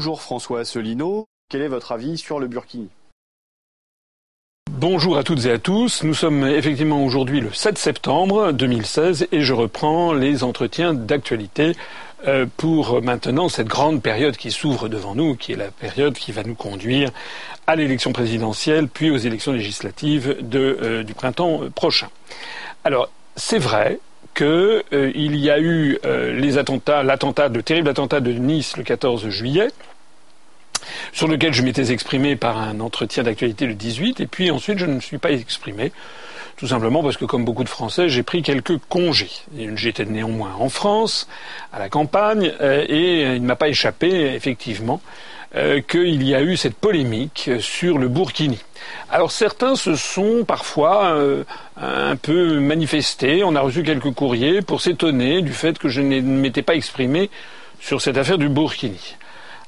Bonjour François Asselineau, quel est votre avis sur le Burkini? Bonjour à toutes et à tous. Nous sommes effectivement aujourd'hui le 7 septembre 2016 et je reprends les entretiens d'actualité euh, pour maintenant cette grande période qui s'ouvre devant nous, qui est la période qui va nous conduire à l'élection présidentielle puis aux élections législatives euh, du printemps prochain. Alors, c'est vrai qu'il euh, y a eu les attentats, l'attentat, le terrible attentat de Nice le 14 juillet, sur lequel je m'étais exprimé par un entretien d'actualité le 18, et puis ensuite je ne me suis pas exprimé, tout simplement parce que comme beaucoup de Français, j'ai pris quelques congés. J'étais néanmoins en France, à la campagne, euh, et il ne m'a pas échappé, effectivement, euh, qu'il y a eu cette polémique sur le Burkini. Alors certains se sont parfois euh, un peu manifestés, on a reçu quelques courriers pour s'étonner du fait que je ne m'étais pas exprimé sur cette affaire du Burkini.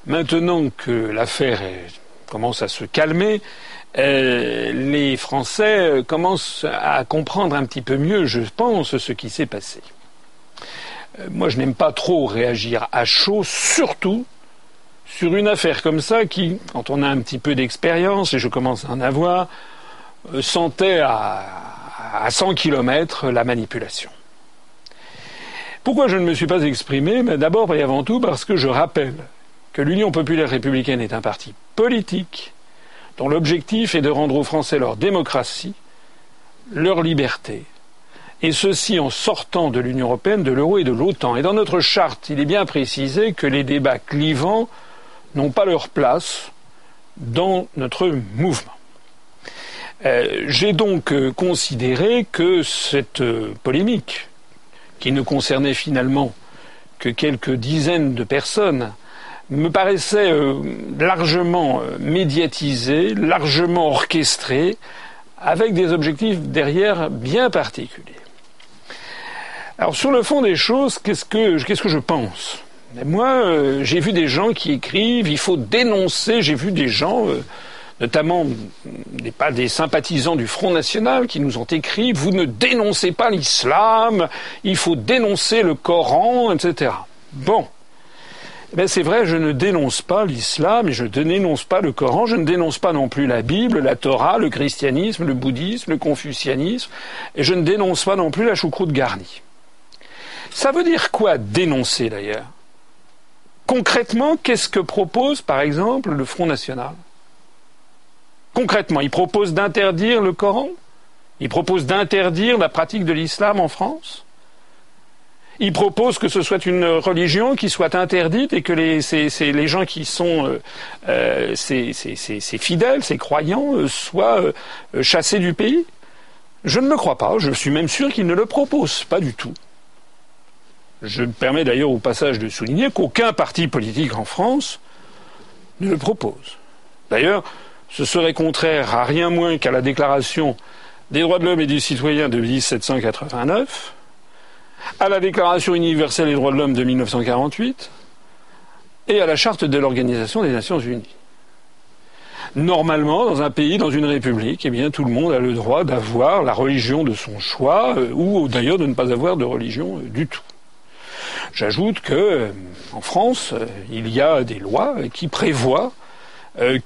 Maintenant que l'affaire commence à se calmer, euh, les Français euh, commencent à comprendre un petit peu mieux, je pense, ce qui s'est passé. Euh, moi, je n'aime pas trop réagir à chaud, surtout sur une affaire comme ça qui, quand on a un petit peu d'expérience, et je commence à en avoir, sentait à, à 100 km la manipulation. Pourquoi je ne me suis pas exprimé? D'abord et avant tout parce que je rappelle que l'Union populaire républicaine est un parti politique dont l'objectif est de rendre aux Français leur démocratie, leur liberté, et ceci en sortant de l'Union européenne, de l'euro et de l'OTAN. Et dans notre charte, il est bien précisé que les débats clivants n'ont pas leur place dans notre mouvement. Euh, j'ai donc euh, considéré que cette euh, polémique, qui ne concernait finalement que quelques dizaines de personnes, me paraissait euh, largement euh, médiatisé, largement orchestré, avec des objectifs derrière bien particuliers. Alors sur le fond des choses, qu'est-ce que, qu'est-ce que je pense? Moi, euh, j'ai vu des gens qui écrivent, il faut dénoncer, j'ai vu des gens, notamment des, pas des sympathisants du Front National, qui nous ont écrit, vous ne dénoncez pas l'islam, il faut dénoncer le Coran, etc. Bon, ben c'est vrai, je ne dénonce pas l'islam je ne dénonce pas le Coran, je ne dénonce pas non plus la Bible, la Torah, le christianisme, le bouddhisme, le confucianisme, et je ne dénonce pas non plus la choucroute garnie. Ça veut dire quoi dénoncer d'ailleurs? Concrètement, qu'est-ce que propose par exemple le Front National? Concrètement, il propose d'interdire le Coran? Il propose d'interdire la pratique de l'islam en France? Il propose que ce soit une religion qui soit interdite et que les, gens qui sont euh, euh ces, fidèles, ces croyants, euh, soient euh, chassés du pays. Je ne le crois pas. Je suis même sûr qu'il ne le propose pas du tout. Je me permets d'ailleurs au passage de souligner qu'aucun parti politique en France ne le propose. D'ailleurs, ce serait contraire à rien moins qu'à la Déclaration des droits de l'homme et du citoyen de 1789, à la Déclaration universelle des droits de l'homme de 1948 et à la Charte de l'Organisation des Nations Unies. Normalement, dans un pays, dans une république, eh bien, tout le monde a le droit d'avoir la religion de son choix, euh, ou d'ailleurs de ne pas avoir de religion euh, du tout. J'ajoute que, euh, en France, il y a des lois qui prévoient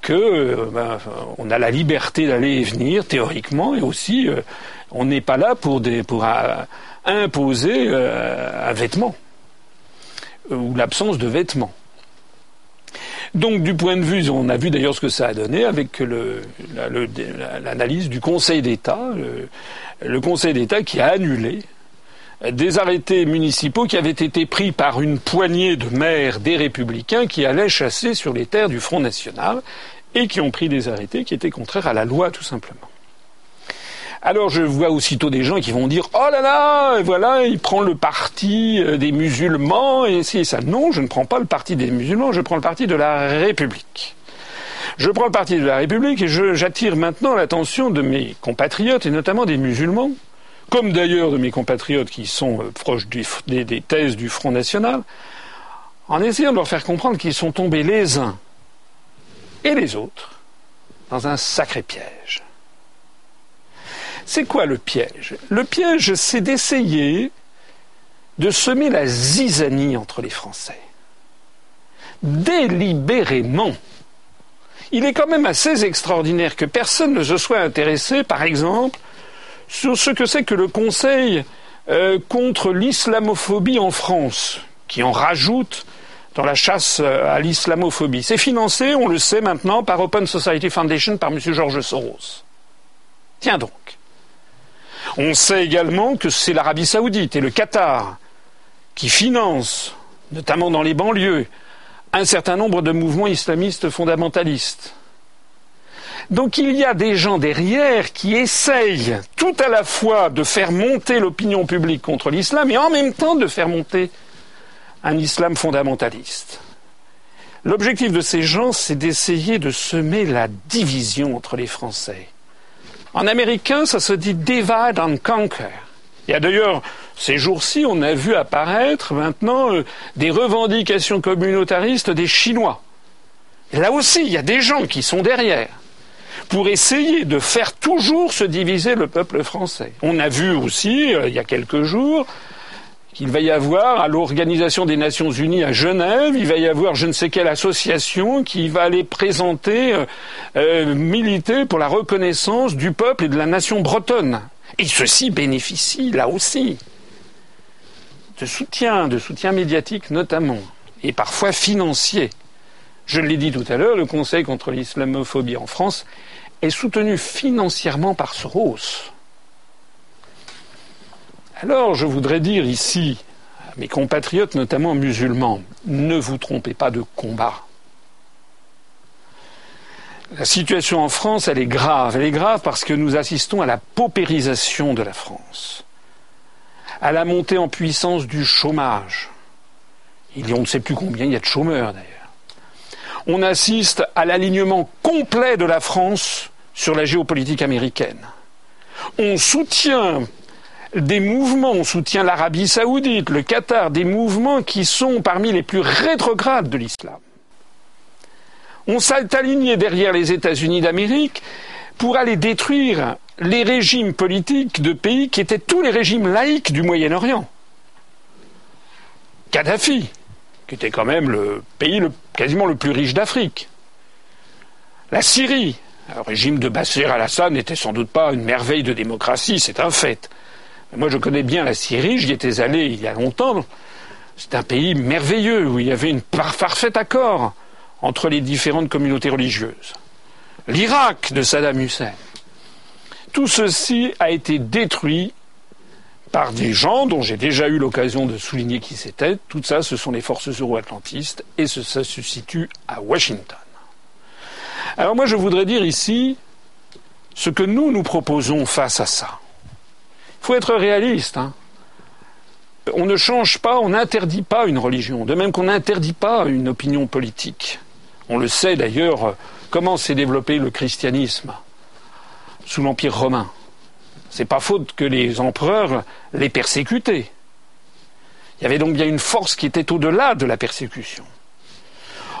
que ben, on a la liberté d'aller et venir théoriquement, et aussi on n'est pas là pour des pour imposer euh, un vêtement ou l'absence de vêtements. Donc du point de vue, on a vu d'ailleurs ce que ça a donné avec l'analyse du Conseil d'État, le, Conseil d'État qui a annulé des arrêtés municipaux qui avaient été pris par une poignée de maires des républicains qui allaient chasser sur les terres du Front National et qui ont pris des arrêtés qui étaient contraires à la loi tout simplement. Alors je vois aussitôt des gens qui vont dire oh là là, voilà, il prend le parti euh, des musulmans et c'est ça. Non, je ne prends pas le parti des musulmans, je prends le parti de la République. Je prends le parti de la République et j'attire maintenant l'attention de mes compatriotes et notamment des musulmans, comme d'ailleurs de mes compatriotes qui sont euh, proches des, des thèses du Front National, en essayant de leur faire comprendre qu'ils sont tombés les uns et les autres dans un sacré piège. C'est quoi le piège? Le piège, c'est d'essayer de semer la zizanie entre les Français. délibérément. Il est quand même assez extraordinaire que personne ne se soit intéressé, par exemple, sur ce que c'est que le Conseil euh, contre l'islamophobie en France, qui en rajoute dans la chasse euh, à l'islamophobie. C'est financé, on le sait maintenant, par Open Society Foundation, par M. Georges Soros. Tiens donc. On sait également que c'est l'Arabie saoudite et le Qatar qui financent, notamment dans les banlieues, un certain nombre de mouvements islamistes fondamentalistes. Donc il y a des gens derrière qui essayent tout à la fois de faire monter l'opinion publique contre l'islam et en même temps de faire monter un islam fondamentaliste. L'objectif de ces gens, c'est d'essayer de semer la division entre les Français. En américain, ça se dit divide and conquer. Il y a d'ailleurs, ces jours-ci, on a vu apparaître maintenant euh, des revendications communautaristes des Chinois. Là aussi, il y a des gens qui sont derrière pour essayer de faire toujours se diviser le peuple français. On a vu aussi, euh, il y a quelques jours, qu'il va y avoir à l'Organisation des Nations Unies à Genève, il va y avoir je ne sais quelle association qui va aller présenter, euh, euh, militer pour la reconnaissance du peuple et de la nation bretonne. Et ceci bénéficie là aussi de soutien, de soutien médiatique notamment, et parfois financier. Je l'ai dit tout à l'heure, le Conseil contre l'islamophobie en France est soutenu financièrement par Soros. Alors je voudrais dire ici à mes compatriotes, notamment musulmans, ne vous trompez pas de combat. La situation en France, elle est grave. Elle est grave parce que nous assistons à la paupérisation de la France, à la montée en puissance du chômage. Il y a on ne sait plus combien il y a de chômeurs d'ailleurs. On assiste à l'alignement complet de la France sur la géopolitique américaine. On soutient des mouvements, on soutient l'Arabie saoudite, le Qatar, des mouvements qui sont parmi les plus rétrogrades de l'islam. On s'est aligné derrière les États-Unis d'Amérique pour aller détruire les régimes politiques de pays qui étaient tous les régimes laïques du Moyen-Orient. Kadhafi, qui était quand même le pays quasiment le plus riche d'Afrique. La Syrie, le régime de Bachar al-Assad n'était sans doute pas une merveille de démocratie, c'est un fait. Moi, je connais bien la Syrie, j'y étais allé il y a longtemps. C'est un pays merveilleux où il y avait un parfait accord entre les différentes communautés religieuses. L'Irak de Saddam Hussein. Tout ceci a été détruit par des gens dont j'ai déjà eu l'occasion de souligner qui c'était. Tout ça, ce sont les forces euro-atlantistes et ça se situe à Washington. Alors moi, je voudrais dire ici ce que nous nous proposons face à ça. Il faut être réaliste. Hein. On ne change pas, on n'interdit pas une religion, de même qu'on n'interdit pas une opinion politique. On le sait d'ailleurs, comment s'est développé le christianisme sous l'Empire romain. C'est pas faute que les empereurs les persécutaient. Il y avait donc bien une force qui était au-delà de la persécution.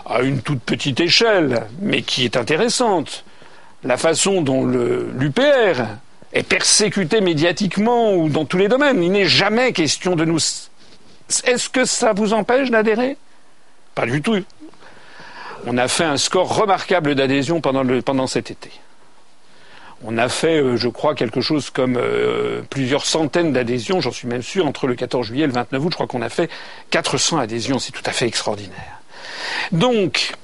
À une toute petite échelle, mais qui est intéressante. La façon dont l'UPR est persécuté médiatiquement ou dans tous les domaines. Il n'est jamais question de nous. Est-ce que ça vous empêche d'adhérer? Pas du tout. On a fait un score remarquable d'adhésion pendant, pendant cet été. On a fait, euh, je crois, quelque chose comme euh, plusieurs centaines d'adhésions, j'en suis même sûr, entre le 14 juillet et le 29 août, je crois qu'on a fait 400 adhésions, c'est tout à fait extraordinaire. Donc,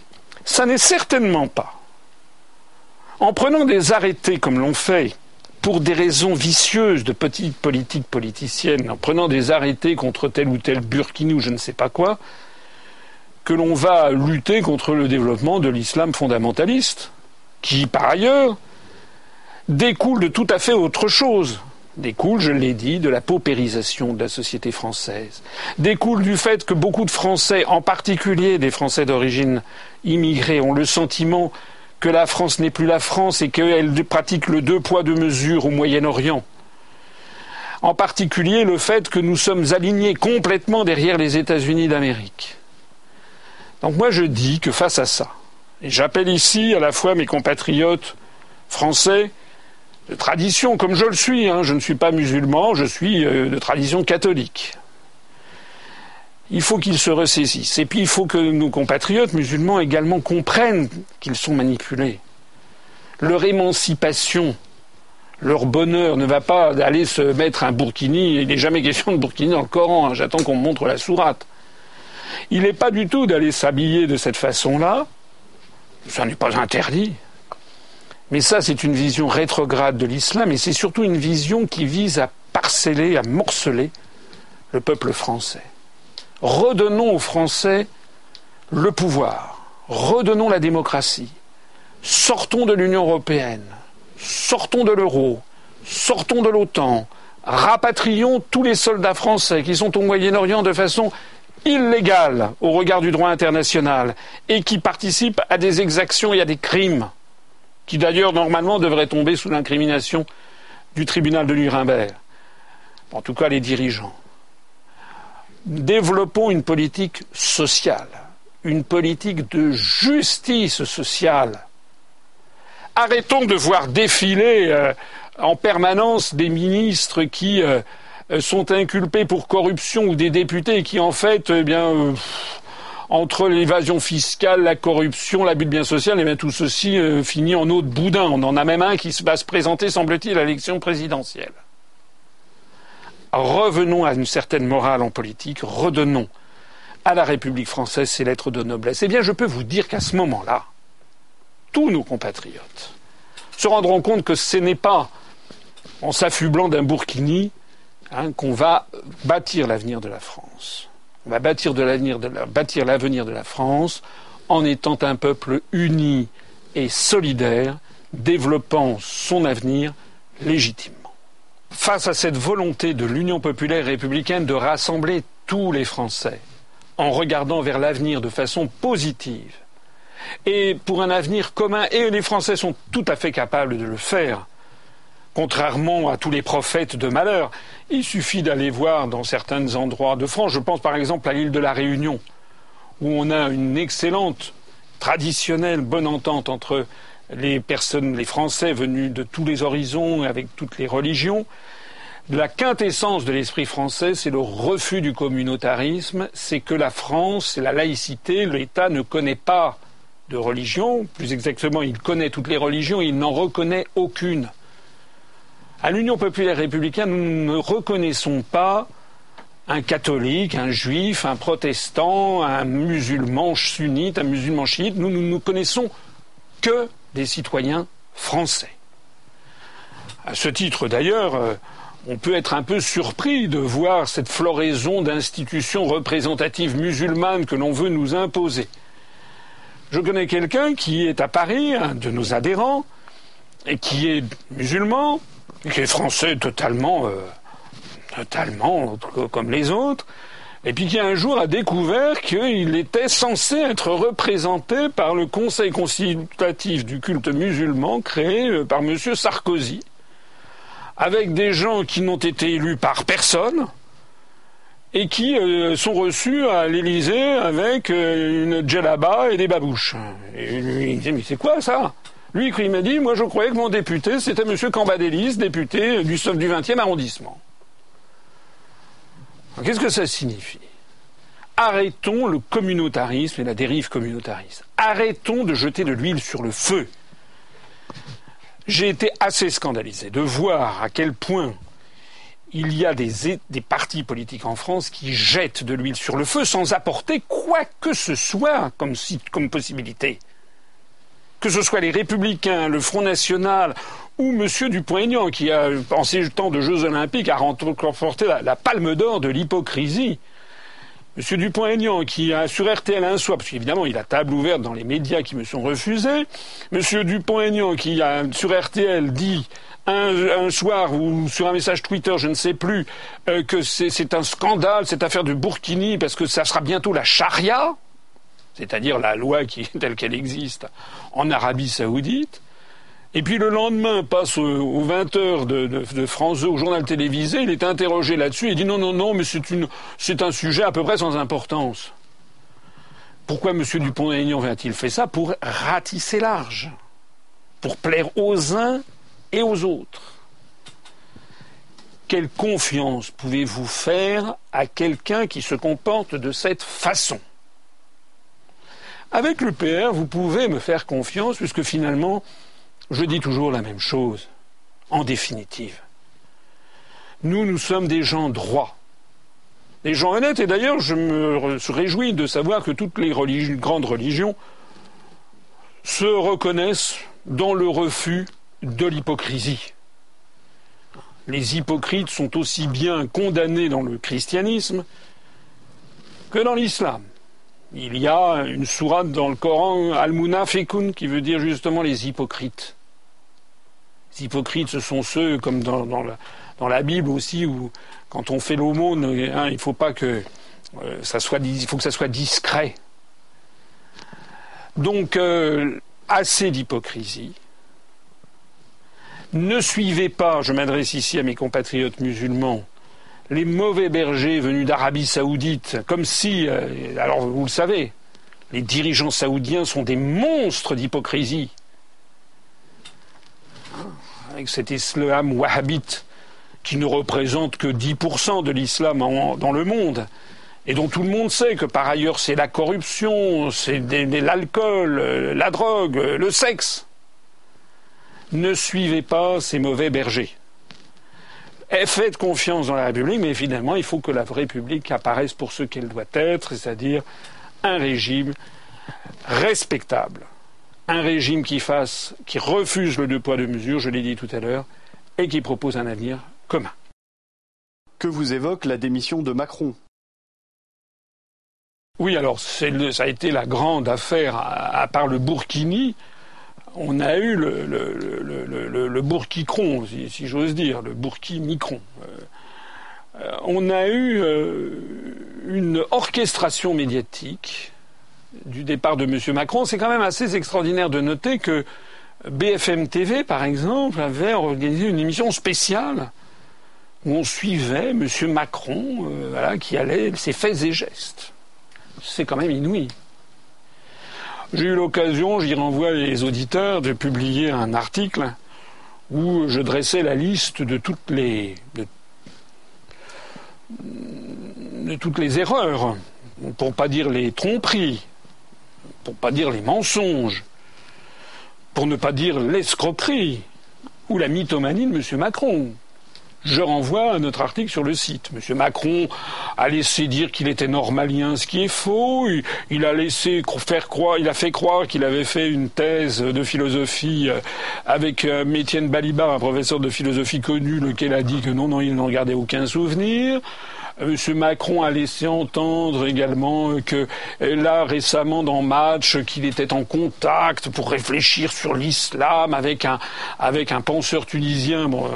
ça n'est certainement pas, en prenant des arrêtés comme l'ont fait pour des raisons vicieuses de petites politiques politiciennes, en prenant des arrêtés contre tel ou tel burkini ou je ne sais pas quoi, que l'on va lutter contre le développement de l'islam fondamentaliste, qui, par ailleurs, découle de tout à fait autre chose. Découle, je l'ai dit, de la paupérisation de la société française. Découle du fait que beaucoup de Français, en particulier des Français d'origine immigrée, ont le sentiment que la France n'est plus la France et qu'elle pratique le deux poids deux mesures au Moyen-Orient. En particulier le fait que nous sommes alignés complètement derrière les États-Unis d'Amérique. Donc moi je dis que face à ça, et j'appelle ici à la fois mes compatriotes français de tradition, comme je le suis, hein, je ne suis pas musulman, je suis euh, de tradition catholique. Il faut qu'ils se ressaisissent. Et puis il faut que nos compatriotes musulmans également comprennent qu'ils sont manipulés. Leur émancipation, leur bonheur ne va pas aller se mettre un burkini. Il n'est jamais question de burkini dans le Coran. Hein. J'attends qu'on me montre la sourate. Il n'est pas du tout d'aller s'habiller de cette façon-là. Ça n'est pas interdit. Mais ça, c'est une vision rétrograde de l'islam et c'est surtout une vision qui vise à parceller, à morceler le peuple français. Redonnons aux Français le pouvoir, redonnons la démocratie, sortons de l'Union européenne, sortons de l'euro, sortons de l'OTAN, rapatrions tous les soldats français qui sont au Moyen-Orient de façon illégale au regard du droit international et qui participent à des exactions et à des crimes qui d'ailleurs normalement devraient tomber sous l'incrimination du tribunal de Nuremberg, en tout cas les dirigeants. Développons une politique sociale, une politique de justice sociale. Arrêtons de voir défiler euh, en permanence des ministres qui euh, sont inculpés pour corruption ou des députés qui en fait, eh bien, euh, entre l'évasion fiscale, la corruption, l'abus de biens sociaux, et eh bien tout ceci finit en eau de boudin. On en a même un qui va se présenter, semble-t-il, à l'élection présidentielle. Revenons à une certaine morale en politique, redonnons à la République française ses lettres de noblesse. Eh bien, je peux vous dire qu'à ce moment-là, tous nos compatriotes se rendront compte que ce n'est pas en s'affublant d'un burkini hein, qu'on va bâtir l'avenir de la France. On va bâtir, l'avenir de, la, France en étant un peuple uni et solidaire, développant son avenir légitimement. Face à cette volonté de l'Union populaire républicaine de rassembler tous les Français, en regardant vers l'avenir de façon positive, et pour un avenir commun, et les Français sont tout à fait capables de le faire, contrairement à tous les prophètes de malheur. Il suffit d'aller voir dans certains endroits de France, je pense par exemple à l'île de la Réunion, où on a une excellente, traditionnelle bonne entente entre les personnes, les Français venus de tous les horizons, avec toutes les religions. La quintessence de l'esprit français, c'est le refus du communautarisme, c'est que la France, la laïcité, l'État ne connaît pas de religion, plus exactement, il connaît toutes les religions, il n'en reconnaît aucune. À l'Union populaire républicaine, nous ne reconnaissons pas un catholique, un juif, un protestant, un musulman sunnite, un musulman chiite. Nous, ne connaissons que des citoyens français. À ce titre, d'ailleurs, euh, on peut être un peu surpris de voir cette floraison d'institutions représentatives musulmanes que l'on veut nous imposer. Je connais quelqu'un qui est à Paris, un de nos adhérents, et qui est musulman, qui est français totalement, euh, totalement comme les autres, et puis qui un jour a découvert qu'il était censé être représenté par le Conseil consultatif du culte musulman créé euh, par M. Sarkozy, avec des gens qui n'ont été élus par personne et qui euh, sont reçus à l'Élysée avec une djellaba et des babouches. Et lui, il disait, mais c'est quoi ça? Lui, il m'a dit, moi je croyais que mon député, c'était M. Cambadélis, député du, du 20e arrondissement. Qu'est-ce que ça signifie Arrêtons le communautarisme et la dérive communautariste. Arrêtons de jeter de l'huile sur le feu. J'ai été assez scandalisé de voir à quel point il y a des, des, partis politiques en France qui jettent de l'huile sur le feu sans apporter quoi que ce soit comme, comme possibilité que ce soit les Républicains, le Front National ou M. Dupont-Aignan, qui a, en ces temps de Jeux Olympiques, a remporté la, palme d'or de l'hypocrisie. M. Dupont-Aignan, qui a sur RTL un soir, parce qu'évidemment il a table ouverte dans les médias qui me sont refusés, M. Dupont-Aignan, qui a sur RTL dit un, soir ou sur un message Twitter, je ne sais plus, euh, que c'est un scandale cette affaire de Burkini parce que ça sera bientôt la charia c'est-à-dire la loi qui, telle qu'elle existe en Arabie saoudite, et puis le lendemain, passe aux 20 heures de, France 2 au journal télévisé, il est interrogé là-dessus, il dit non, non, non, mais c'est un sujet à peu près sans importance. Pourquoi M. Dupont-Aignan a-t-il fait ça Pour ratisser large, pour plaire aux uns et aux autres? quelle confiance pouvez-vous faire à quelqu'un qui se comporte de cette façon? Avec le PR, vous pouvez me faire confiance puisque finalement, je dis toujours la même chose, en définitive. Nous, nous sommes des gens droits, des gens honnêtes, et d'ailleurs, je me réjouis de savoir que toutes les grandes religions se reconnaissent dans le refus de l'hypocrisie. Les hypocrites sont aussi bien condamnés dans le christianisme que dans l'islam. Il y a une sourate dans le Coran, Al-Munafiqun, qui veut dire justement les hypocrites. Les hypocrites, ce sont ceux, comme dans, la, Bible aussi, où quand on fait l'aumône, hein, il faut pas que euh, ça soit, discret. Donc, euh, assez d'hypocrisie. Ne suivez pas, je m'adresse ici à mes compatriotes musulmans, les mauvais bergers venus d'Arabie saoudite, comme si, euh, alors vous le savez, les dirigeants saoudiens sont des monstres d'hypocrisie. Avec cet islam wahhabite qui ne représente que 10% de l'islam dans le monde, et dont tout le monde sait que par ailleurs c'est la corruption, c'est l'alcool, euh, la drogue, euh, le sexe ne suivez pas ces mauvais bergers. Eh, faites confiance dans la République, mais finalement, il faut que la République apparaisse pour ce qu'elle doit être, c'est-à-dire un régime respectable, un régime qui fasse, qui refuse le deux poids deux mesures, je l'ai dit tout à l'heure, et qui propose un avenir commun. Que vous évoque la démission de Macron? Oui, alors ça a été la grande affaire, à part le Burkini, on a eu le, le, si, j'ose dire, le bourquimicron. Euh, euh, on a eu euh, une orchestration médiatique du départ de M. Macron. C'est quand même assez extraordinaire de noter que BFM TV, par exemple, avait organisé une émission spéciale où on suivait M. Macron, qui allait ses faits et gestes. C'est quand même inouï. J'ai eu l'occasion, j'y renvoie les auditeurs, de publier un article où je dressais la liste de toutes les de, toutes les erreurs, pour pas dire les tromperies, pour pas dire les mensonges, pour ne pas dire l'escroquerie ou la mythomanie de M. Macron je renvoie à notre article sur le site. Monsieur Macron a laissé dire qu'il était normalien, ce qui est faux. Il, a laissé faire croire, il a fait croire qu'il avait fait une thèse de philosophie euh, avec euh, Étienne Balibar, un professeur de philosophie connu, lequel a dit que non, non, il n'en gardait aucun souvenir. M. Macron a laissé entendre également que euh, là récemment dans Match qu'il était en contact pour réfléchir sur l'islam avec un avec un penseur tunisien. Bon,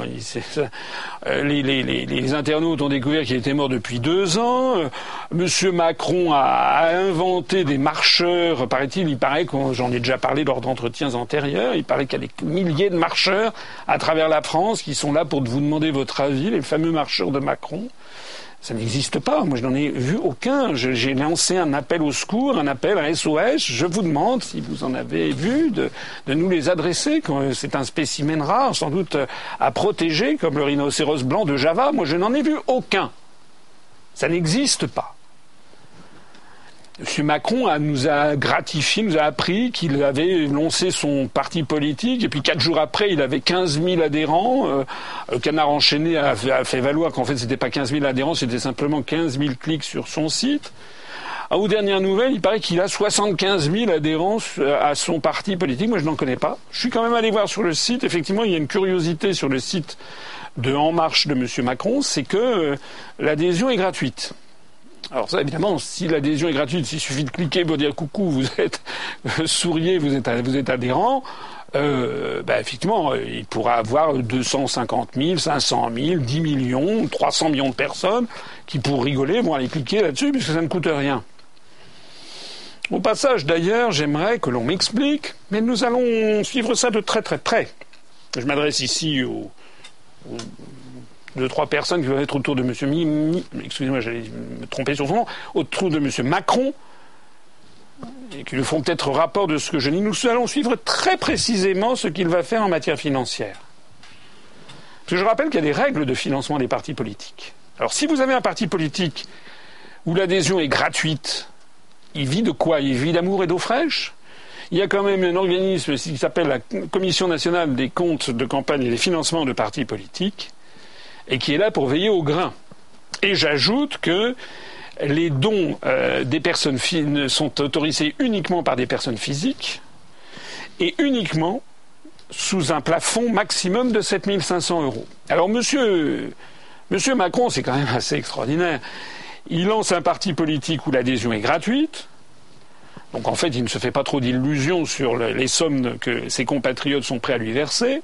euh, les, internautes ont découvert qu'il était mort depuis deux ans. Euh, M. Macron a inventé des marcheurs. Paraît-il, il paraît que j'en ai déjà parlé lors d'entretiens antérieurs. Il paraît qu'il y a des milliers de marcheurs à travers la France qui sont là pour vous demander votre avis, les fameux marcheurs de Macron. Ça n'existe pas. Moi, je n'en ai vu aucun. J'ai lancé un appel au secours, un appel à SOS. Je vous demande, si vous en avez vu, de, nous les adresser. C'est un spécimen rare, sans doute euh, à protéger, comme le rhinocéros blanc de Java. Moi, je n'en ai vu aucun. Ça n'existe pas. M. Macron nous a gratifié, nous a appris qu'il avait lancé son parti politique, et puis quatre jours après, il avait 15 000 adhérents. Euh, le Canard enchaîné a fait, valoir qu'en fait, c'était pas 15 000 adhérents, c'était simplement 15 000 clics sur son site. aux dernières nouvelles, il paraît qu'il a 75 000 adhérents à son parti politique. Moi, je n'en connais pas. Je suis quand même allé voir sur le site. Effectivement, il y a une curiosité sur le site de En Marche de M. Macron, c'est que euh, l'adhésion est gratuite. Alors ça, évidemment, si l'adhésion est gratuite, il suffit de cliquer pour dire coucou, vous êtes souriez, vous êtes, vous êtes adhérent. Euh, ben effectivement, il pourra avoir 250 000, 500 000, 10 millions, 300 millions de personnes qui, pour rigoler, vont aller cliquer là-dessus puisque ça ne coûte rien. Au passage, d'ailleurs, j'aimerais que l'on m'explique, mais nous allons suivre ça de très très près. Je m'adresse ici aux deux, trois personnes qui vont être autour de M. Mi, excusez-moi, j'allais me tromper sur son nom, autour de M. Macron, et qui lui font peut-être rapport de ce que je dis. Nous allons suivre très précisément ce qu'il va faire en matière financière. Parce que je rappelle qu'il y a des règles de financement des partis politiques. Alors si vous avez un parti politique où l'adhésion est gratuite, il vit de quoi? Il vit d'amour et d'eau fraîche? Il y a quand même un organisme qui s'appelle la Commission nationale des comptes de campagne et des financements de partis politiques, et qui est là pour veiller au grain. Et j'ajoute que les dons euh, des personnes sont autorisés uniquement par des personnes physiques et uniquement sous un plafond maximum de 7500 euros. Alors, monsieur, monsieur Macron, c'est quand même assez extraordinaire. Il lance un parti politique où l'adhésion est gratuite. Donc, en fait, il ne se fait pas trop d'illusions sur les sommes que ses compatriotes sont prêts à lui verser.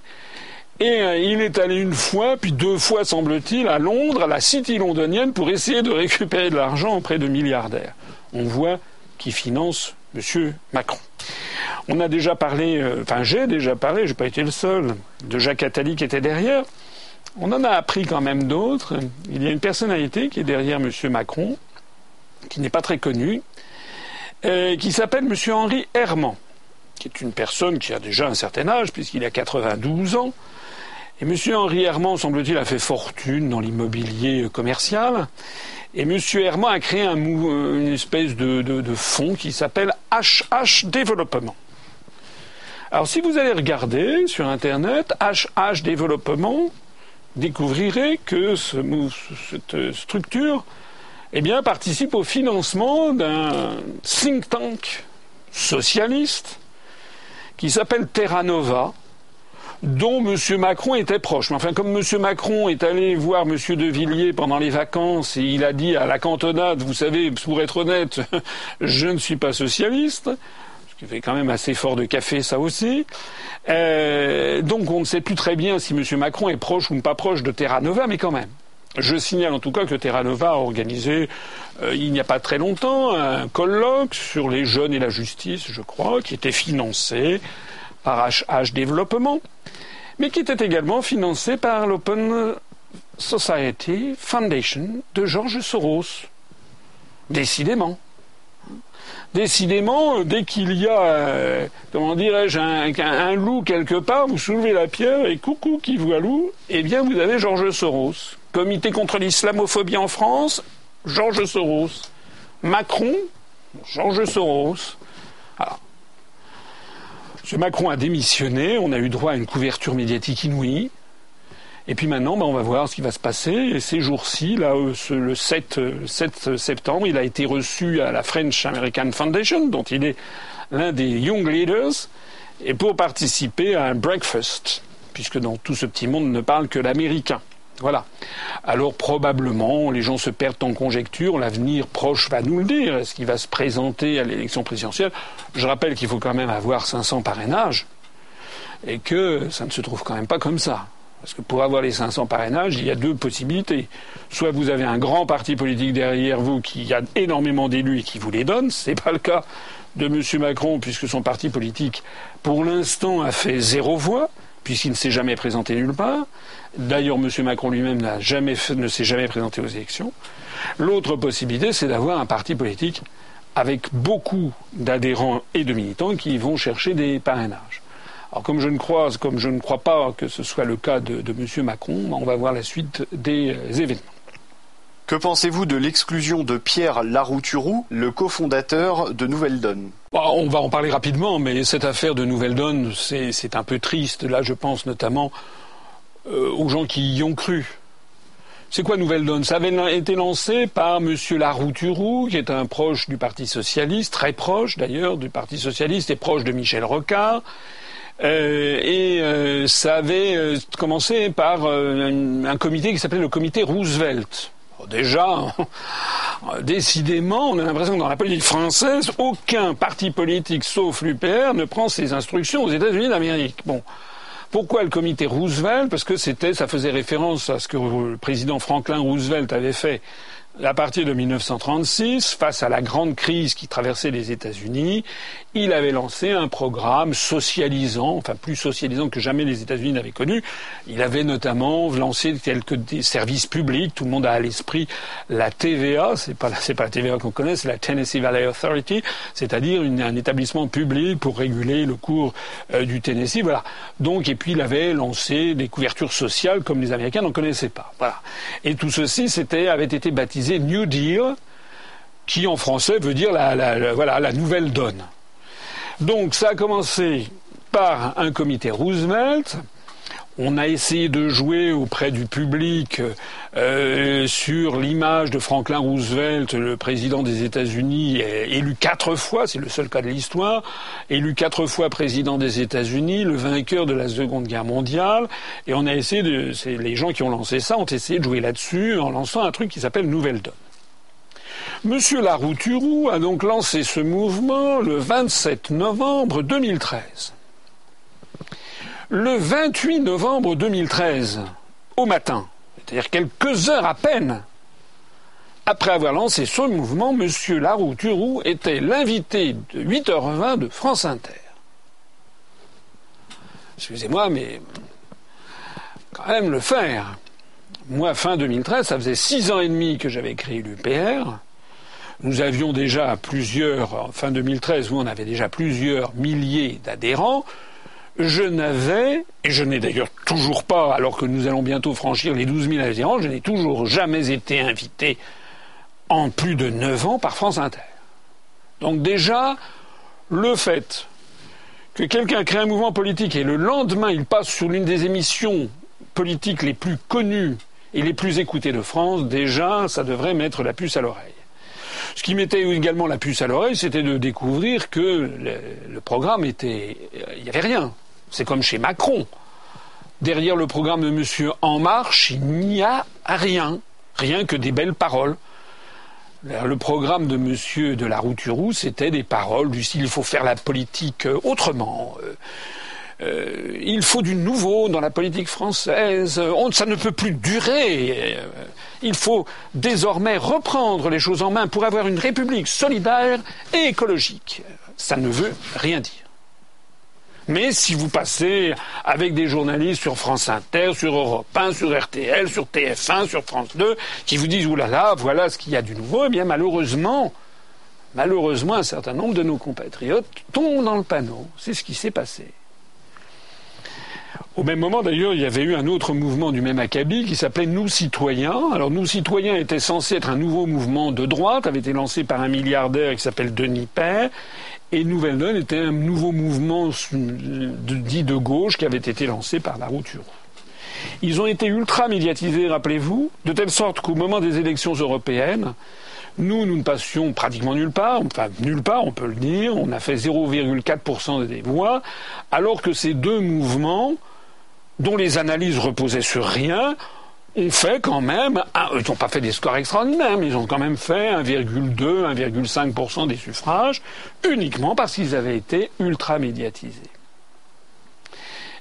Et euh, il est allé une fois, puis deux fois, semble-t-il, à Londres, à la City londonienne, pour essayer de récupérer de l'argent auprès de milliardaires. On voit qui finance M. Macron. On a déjà parlé, euh, enfin j'ai déjà parlé, j'ai pas été le seul, de Jacques Attali qui était derrière. On en a appris quand même d'autres. Il y a une personnalité qui est derrière M. Macron, qui n'est pas très connue, euh, qui s'appelle M. Henri Herman, qui est une personne qui a déjà un certain âge, puisqu'il a 92 ans. Et M. Henri Herman, semble-t-il, a fait fortune dans l'immobilier commercial. Et M. Herman a créé un, une espèce de, fonds qui s'appelle HH Développement. Alors si vous allez regarder sur Internet, HH Développement, découvrirez que cette structure eh bien, participe au financement d'un think tank socialiste qui s'appelle Terra Nova, dont M. Macron était proche. Mais enfin, comme M. Macron est allé voir M. De Villiers pendant les vacances et il a dit à la cantonade, vous savez, pour être honnête, je ne suis pas socialiste, qui fait quand même assez fort de café, ça aussi. Euh, donc on ne sait plus très bien si M. Macron est proche ou pas proche de Terra Nova, mais quand même. Je signale en tout cas que Terra Nova a organisé, euh, il n'y a pas très longtemps, un colloque sur les jeunes et la justice, je crois, qui était financé par HH Développement, mais qui était également financé par l'Open Society Foundation de George Soros. Décidément. Décidément, dès qu'il y a, euh, comment dirais-je, un, loup quelque part, vous soulevez la pierre et coucou qui voit loup, eh bien vous avez Georges Soros. Comité contre l'islamophobie en France, Georges Soros. Macron, Georges Soros. M. Macron a démissionné, on a eu droit à une couverture médiatique inouïe. Et puis maintenant, ben, on va voir ce qui va se passer. Et ces jours-ci, euh, le 7, 7, euh, septembre, il a été reçu à la French American Foundation, dont il est l'un des Young Leaders, et pour participer à un breakfast, puisque dans tout ce petit monde ne parle que l'américain. Voilà. Alors probablement, les gens se perdent en conjecture, l'avenir proche va nous le dire, est-ce qu'il va se présenter à l'élection présidentielle? Je rappelle qu'il faut quand même avoir 500 parrainages, et que ça ne se trouve quand même pas comme ça. Parce que pour avoir les 500 parrainages, il y a deux possibilités. Soit vous avez un grand parti politique derrière vous qui a énormément d'élus et qui vous les donne. Ce n'est pas le cas de M. Macron, puisque son parti politique, pour l'instant, a fait zéro voix, puisqu'il ne s'est jamais présenté nulle part. D'ailleurs, M. Macron lui-même ne s'est jamais présenté aux élections. L'autre possibilité, c'est d'avoir un parti politique avec beaucoup d'adhérents et de militants qui vont chercher des parrainages. Alors comme je ne crois, pas que ce soit le cas de, M. Macron, on va voir la suite des euh, événements. Que pensez-vous de l'exclusion de Pierre Larouturou, le cofondateur de Nouvelle Donne? Bah, On va en parler rapidement, mais cette affaire de Nouvelle Donne, c'est un peu triste. Là, je pense notamment euh, aux gens qui y ont cru. C'est quoi Nouvelle Donne? Ça avait été lancé par M. Larouturou, qui est un proche du Parti socialiste, très proche d'ailleurs du Parti socialiste et proche de Michel Rocard. Euh, et euh, ça avait commencé par un, comité qui s'appelait le comité Roosevelt. Déjà, décidément, on a l'impression que dans la politique française, aucun parti politique, sauf l'UPR, ne prend ses instructions aux États-Unis d'Amérique. Bon. Pourquoi le comité Roosevelt? Parce que c'était, ça faisait référence à ce que le président Franklin Roosevelt avait fait à partir de 1936, face à la grande crise qui traversait les États-Unis, il avait lancé un programme socialisant, enfin plus socialisant que jamais les États-Unis n'avaient connu. Il avait notamment lancé quelques services publics. Tout le monde a à l'esprit la TVA. C'est pas pas la TVA qu'on connaît, c'est la Tennessee Valley Authority, c'est-à-dire un établissement public pour réguler le cours euh, du Tennessee. Voilà. Donc et puis il avait lancé des couvertures sociales comme les Américains n'en connaissaient pas. Voilà. Et tout ceci avait été baptisé New Deal, qui en français veut dire la nouvelle donne. Donc ça a commencé par un comité Roosevelt. On a essayé de jouer auprès du public euh, sur l'image de Franklin Roosevelt, le président des États-Unis, élu quatre fois, c'est le seul cas de l'histoire, élu quatre fois président des États-Unis, le vainqueur de la Seconde Guerre mondiale, et on a essayé de, les gens qui ont lancé ça ont essayé de jouer là-dessus en lançant un truc qui s'appelle Nouvelle Donne. Monsieur Larouturou a donc lancé ce mouvement le 27 novembre 2013. Le 28 novembre 2013, au matin, c'est-à-dire quelques heures à peine après avoir lancé ce mouvement, M. Larouturou était l'invité de 8h20 de France Inter. Excusez-moi, mais quand même le faire. Moi, fin 2013, ça faisait six ans et demi que j'avais créé l'UPR. Nous avions déjà plusieurs, fin 2013, où on avait déjà plusieurs milliers d'adhérents je n'avais, et je n'ai d'ailleurs toujours pas, alors que nous allons bientôt franchir les 12 000 adhérents, je n'ai toujours jamais été invité en plus de 9 ans par France Inter. Donc déjà, le fait que quelqu'un crée un mouvement politique et le lendemain il passe sur l'une des émissions politiques les plus connues et les plus écoutées de France, déjà, ça devrait mettre la puce à l'oreille. Ce qui mettait également la puce à l'oreille, c'était de découvrir que le, programme était, il n'y avait rien. C'est comme chez Macron. Derrière le programme de M. En Marche, il n'y a rien. Rien que des belles paroles. Le programme de M. de la Routurou, c'était des paroles du style il faut faire la politique euh, autrement. Euh, euh, il faut du nouveau dans la politique française. ça ne peut plus durer. Il faut désormais reprendre les choses en main pour avoir une république solidaire et écologique. Ça ne veut rien dire. Mais si vous passez avec des journalistes sur France Inter, sur Europe 1, sur RTL, sur TF1, sur France 2, qui vous disent oulala, là là, voilà ce qu'il y a du nouveau, eh bien malheureusement, malheureusement, un certain nombre de nos compatriotes tombent dans le panneau. C'est ce qui s'est passé. Au même moment, d'ailleurs, il y avait eu un autre mouvement du même acabit qui s'appelait Nous Citoyens. Alors, Nous Citoyens était censé être un nouveau mouvement de droite, avait été lancé par un milliardaire qui s'appelle Denis Père. Et Nouvelle Donne était un nouveau mouvement dit de gauche qui avait été lancé par la Routure. Ils ont été ultra médiatisés, rappelez-vous, de telle sorte qu'au moment des élections européennes, nous, nous ne passions pratiquement nulle part, enfin nulle part, on peut le dire, on a fait 0,4% des voix, alors que ces deux mouvements, dont les analyses reposaient sur rien, ont fait quand même, ils n'ont pas fait des scores extraordinaires, mais ils ont quand même fait 1,2, 1,5% des suffrages, uniquement parce qu'ils avaient été ultra médiatisés.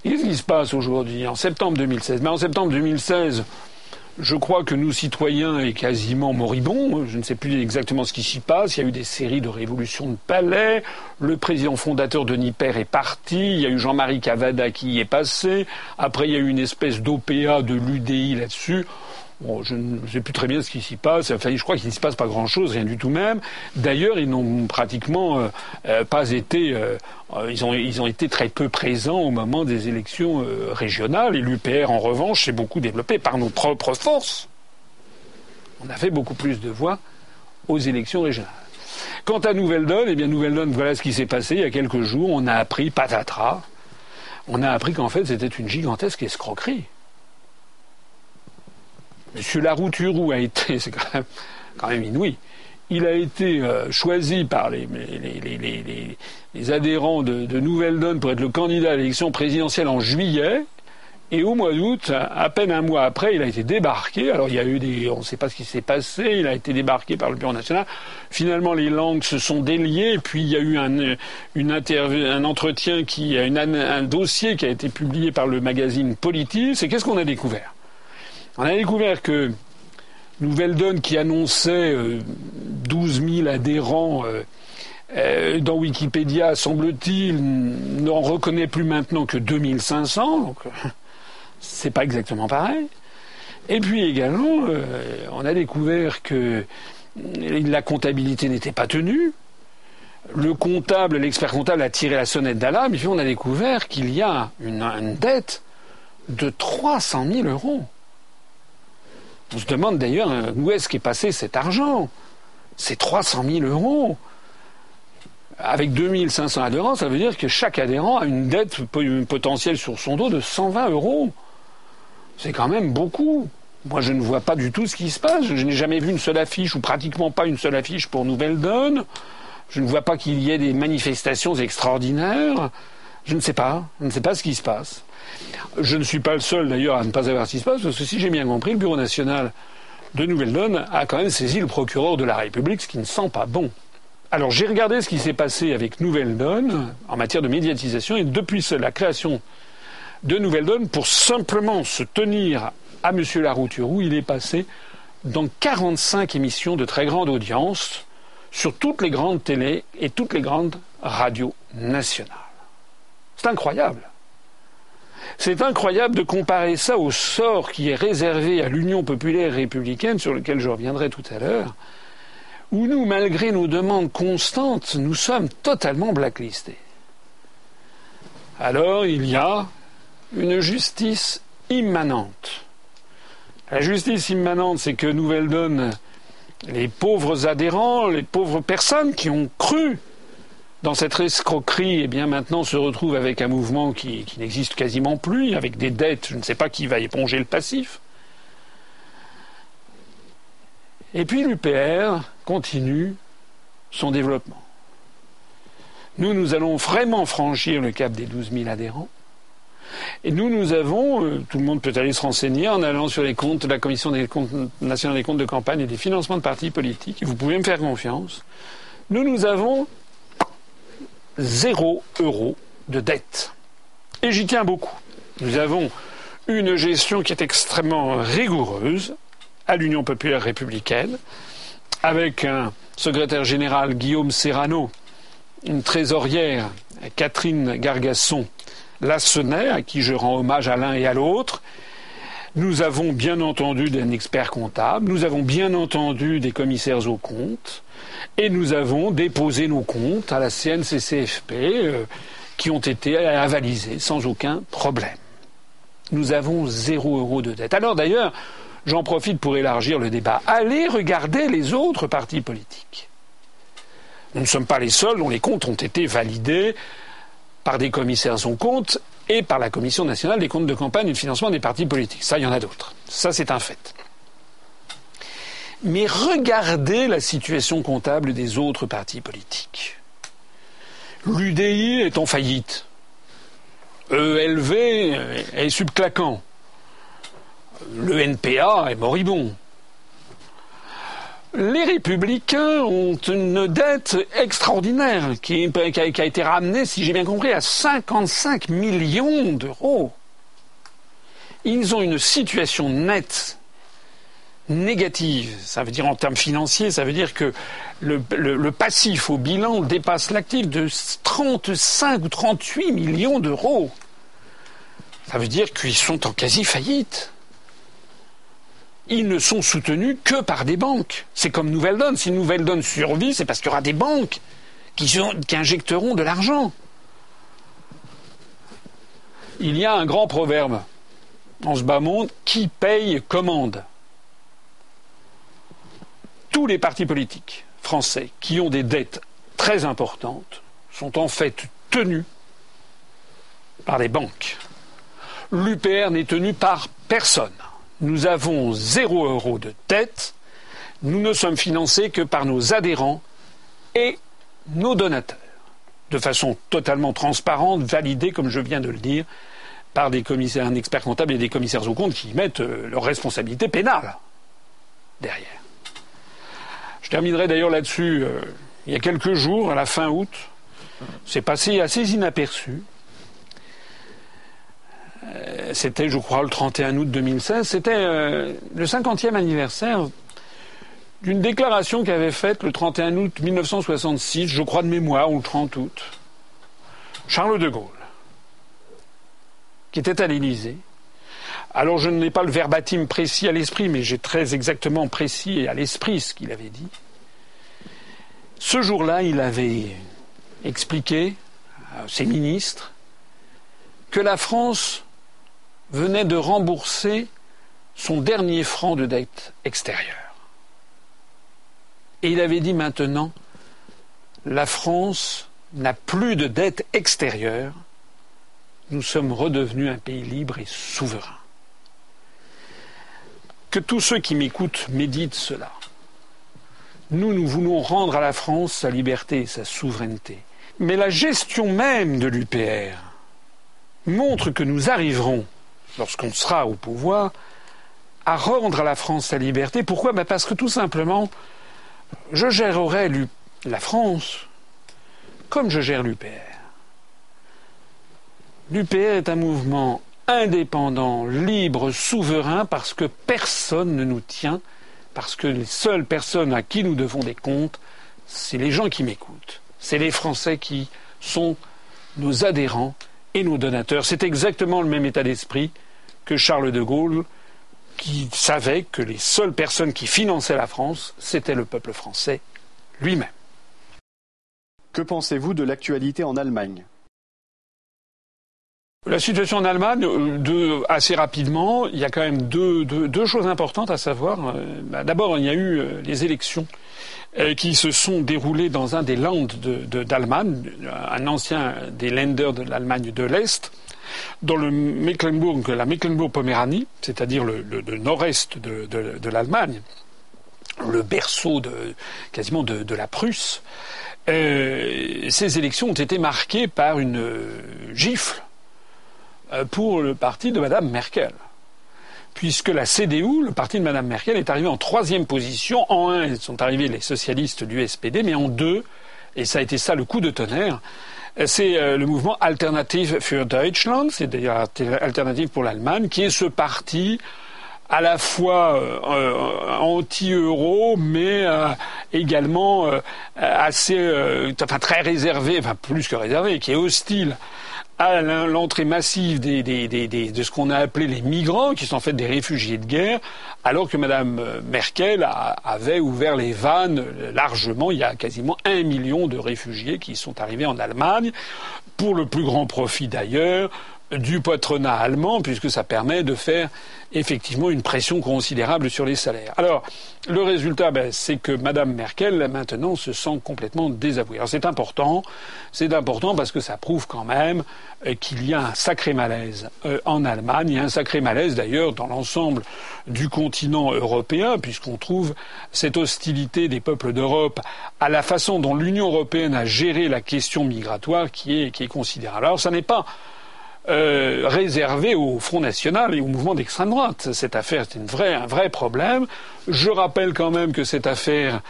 Qu'est-ce qui se passe aujourd'hui, en septembre 2016 mais En septembre 2016, je crois que nous, citoyens, est quasiment moribond. Je ne sais plus exactement ce qui s'y passe. Il y a eu des séries de révolutions de palais. Le président fondateur de Niper est parti. Il y a eu Jean-Marie Cavada qui y est passé. Après, il y a eu une espèce d'OPA de l'UDI là-dessus je ne sais plus très bien ce qui s'y passe. Enfin, je crois qu'il ne s'y passe pas grand-chose, rien du tout même. D'ailleurs, ils n'ont pratiquement euh, euh, pas été. Euh, ils, ont, ils ont été très peu présents au moment des élections régionales. Et l'UPR, en revanche, s'est beaucoup développé par nos propres forces. On a fait beaucoup plus de voix aux élections régionales. Quant à Nouvelle-Donne, eh bien, Nouvelle-Donne, voilà ce qui s'est passé il y a quelques jours. On a appris, patatras, on a appris qu'en fait, c'était une gigantesque escroquerie. M. Larouturou a été, c'est quand même, inouï, il a été euh, choisi par les, adhérents de, Nouvelle Donne pour être le candidat à l'élection présidentielle en juillet. Et au mois d'août, à peine un mois après, il a été débarqué. Alors il y a eu des, on ne sait pas ce qui s'est passé. Il a été débarqué par le Bureau national. Finalement, les langues se sont déliées. Puis il y a eu un entretien qui, un dossier qui a été publié par le magazine Politis. Et qu'est-ce qu'on a découvert? On a découvert que Nouvelle Donne qui annonçait 12 000 adhérents dans Wikipédia, semble-t-il, n'en reconnaît plus maintenant que 2500. Donc, c'est pas exactement pareil. Et puis également, on a découvert que la comptabilité n'était pas tenue. Le comptable, l'expert comptable a tiré la sonnette d'alarme, et puis on a découvert qu'il y a une, dette de 300 000 euros. On se demande d'ailleurs euh, où est-ce qu'est passé cet argent? C'est 300 000 euros. Avec 2500 adhérents, ça veut dire que chaque adhérent a une dette potentielle sur son dos de 120 euros. C'est quand même beaucoup. Moi, je ne vois pas du tout ce qui se passe. Je n'ai jamais vu une seule affiche, ou pratiquement pas une seule affiche pour Nouvelle Donne. Je ne vois pas qu'il y ait des manifestations extraordinaires. Je ne sais pas. Je ne sais pas ce qui se passe. Je ne suis pas le seul, d'ailleurs, à ne pas savoir ce qui se passe, parce que si j'ai bien compris, le Bureau national de Nouvelle Donne a quand même saisi le procureur de la République, ce qui ne sent pas bon. Alors, j'ai regardé ce qui s'est passé avec Nouvelle Donne en matière de médiatisation, et depuis la création de Nouvelle Donne, pour simplement se tenir à M. Larouturou, il est passé dans 45 émissions de très grande audience sur toutes les grandes télés et toutes les grandes radios nationales. C'est incroyable. C'est incroyable de comparer ça au sort qui est réservé à l'Union populaire républicaine, sur lequel je reviendrai tout à l'heure, où nous, malgré nos demandes constantes, nous sommes totalement blacklistés. Alors il y a une justice immanente la justice immanente, c'est que Nouvelle Donne, les pauvres adhérents, les pauvres personnes qui ont cru dans cette escroquerie, eh bien maintenant se retrouvent avec un mouvement qui, n'existe quasiment plus, avec des dettes, je ne sais pas qui va éponger le passif. Et puis l'UPR continue son développement. Nous, nous allons vraiment franchir le cap des 12 000 adhérents. Et nous, nous avons, euh, tout le monde peut aller se renseigner en allant sur les comptes de la Commission des comptes, nationale des comptes de campagne et des financements de partis politiques, vous pouvez me faire confiance. Nous, nous avons zéro euro de dette. Et j'y tiens beaucoup. Nous avons une gestion qui est extrêmement rigoureuse à l'Union populaire républicaine, avec un secrétaire général Guillaume Serrano, une trésorière Catherine Gargasson, Lassonnet, à qui je rends hommage à l'un et à l'autre. Nous avons bien entendu des experts comptables, nous avons bien entendu des commissaires aux comptes, et nous avons déposé nos comptes à la CNCCFP euh, qui ont été avalisés sans aucun problème. Nous avons zéro euro de dette. Alors d'ailleurs, j'en profite pour élargir le débat. Allez regarder les autres partis politiques. Nous ne sommes pas les seuls dont les comptes ont été validés par des commissaires aux comptes et par la Commission nationale des comptes de campagne et de financement des partis politiques. Ça, il y en a d'autres. Ça, c'est un fait. Mais regardez la situation comptable des autres partis politiques. L'UDI est en faillite. ELV est subclaquant. Le NPA est moribond les républicains ont une dette extraordinaire qui, a, été ramenée, si j'ai bien compris, à 55 millions d'euros. Ils ont une situation nette négative. Ça veut dire en termes financiers, ça veut dire que le, passif au bilan dépasse l'actif de 35 ou 38 millions d'euros. Ça veut dire qu'ils sont en quasi faillite ils ne sont soutenus que par des banques. C'est comme Nouvelle Donne. Si Nouvelle Donne survit, c'est parce qu'il y aura des banques qui, injecteront de l'argent. Il y a un grand proverbe en ce bas monde qui paye commande. Tous les partis politiques français qui ont des dettes très importantes sont en fait tenus par des banques. L'UPR n'est tenu par personne nous avons zéro euro de dette, nous ne sommes financés que par nos adhérents et nos donateurs, de façon totalement transparente, validée, comme je viens de le dire, par des commissaires, un expert comptable et des commissaires aux comptes qui mettent euh, leur responsabilité pénale derrière. Je terminerai d'ailleurs là-dessus. Euh, il y a quelques jours, à la fin août, c'est passé assez inaperçu. Euh, c'était, je crois, le 31 août 2016, c'était euh, le 50e anniversaire d'une déclaration qu'avait faite le 31 août 1966, je crois de mémoire, ou le 30 août, Charles de Gaulle, qui était à l'Élysée. Alors je n'ai pas le verbatim précis à l'esprit, mais j'ai très exactement précis à l'esprit ce qu'il avait dit. Ce jour-là, il avait expliqué à ses ministres que la France venait de rembourser son dernier franc de dette extérieure. Et il avait dit maintenant, la France n'a plus de dette extérieure, nous sommes redevenus un pays libre et souverain. Que tous ceux qui m'écoutent méditent cela. Nous, nous voulons rendre à la France sa liberté sa souveraineté. Mais la gestion même de l'UPR montre que nous arriverons, lorsqu'on sera au pouvoir, à rendre à la France sa liberté. Pourquoi? Ben Parce que tout simplement, je gérerai la France comme je gère l'UPR. L'UPR est un mouvement indépendant, libre, souverain, parce que personne ne nous tient, parce que les seules personnes à qui nous devons des comptes, c'est les gens qui m'écoutent, c'est les Français qui sont nos adhérents et nos donateurs. C'est exactement le même état d'esprit que Charles de Gaulle, qui savait que les seules personnes qui finançaient la France, c'était le peuple français lui-même. Que pensez-vous de l'actualité en Allemagne? La situation en Allemagne, euh, assez rapidement, il y a quand même deux, choses importantes à savoir. Euh, bah, d'abord, il y a eu euh, les élections qui se sont déroulées dans un des lands d'Allemagne, un ancien des Länder de l'Allemagne de l'Est, dans le Mecklenburg, la Mecklenburg-Poméranie, c'est-à-dire le, nord-est de, l'Allemagne, le berceau quasiment de, la Prusse. ces élections ont été marquées par une gifle euh, pour le parti de Mme Merkel. Puisque la CDU, le parti de Mme Merkel, est arrivé en troisième position. En un, ils sont arrivés les socialistes du SPD, mais en deux, et ça a été ça le coup de tonnerre, c'est euh, le mouvement Alternative für Deutschland, c'est d'ailleurs Alternative pour l'Allemagne, qui est ce parti à la fois euh, anti-euro, mais également assez, enfin très réservé, enfin plus que réservé, qui est hostile à l'entrée massive de ce qu'on a appelé les migrants, qui sont en fait des réfugiés de guerre, alors que Mme Merkel avait ouvert les vannes largement. Il y a quasiment un million de réfugiés qui sont arrivés en Allemagne, pour le plus grand profit d'ailleurs du patronat allemand, puisque ça permet de faire effectivement une pression considérable sur les salaires. Alors, le résultat, ben, c'est que Mme Merkel, maintenant, se sent complètement désavouée. Alors, c'est important, c'est important parce que ça prouve quand même euh, qu'il y a un sacré malaise euh, en Allemagne, a un sacré malaise d'ailleurs dans l'ensemble du continent européen, puisqu'on trouve cette hostilité des peuples d'Europe à la façon dont l'Union européenne a géré la question migratoire qui est, qui est considérable. Alors, ça n'est pas euh, réservé au Front National et au mouvement d'extrême droite. Cette affaire est une vraie, un vrai problème. Je rappelle quand même que cette affaire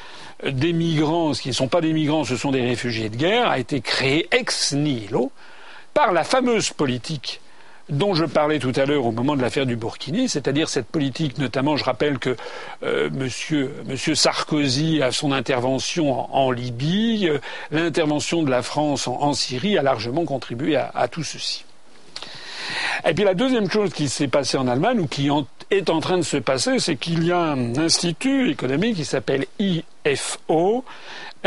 des migrants, ce qui ne sont pas des migrants, ce sont des réfugiés de guerre, a été créée ex nihilo par la fameuse politique dont je parlais tout à l'heure au moment de l'affaire du Burkini, c'est-à-dire cette politique, notamment, je rappelle que euh, monsieur, monsieur, Sarkozy, à son intervention en, Libye, euh, l'intervention de la France en, Syrie a largement contribué à tout ceci. Et puis la deuxième chose qui s'est passée en Allemagne, ou qui est en train de se passer, c'est qu'il y a un institut économique qui s'appelle IFO,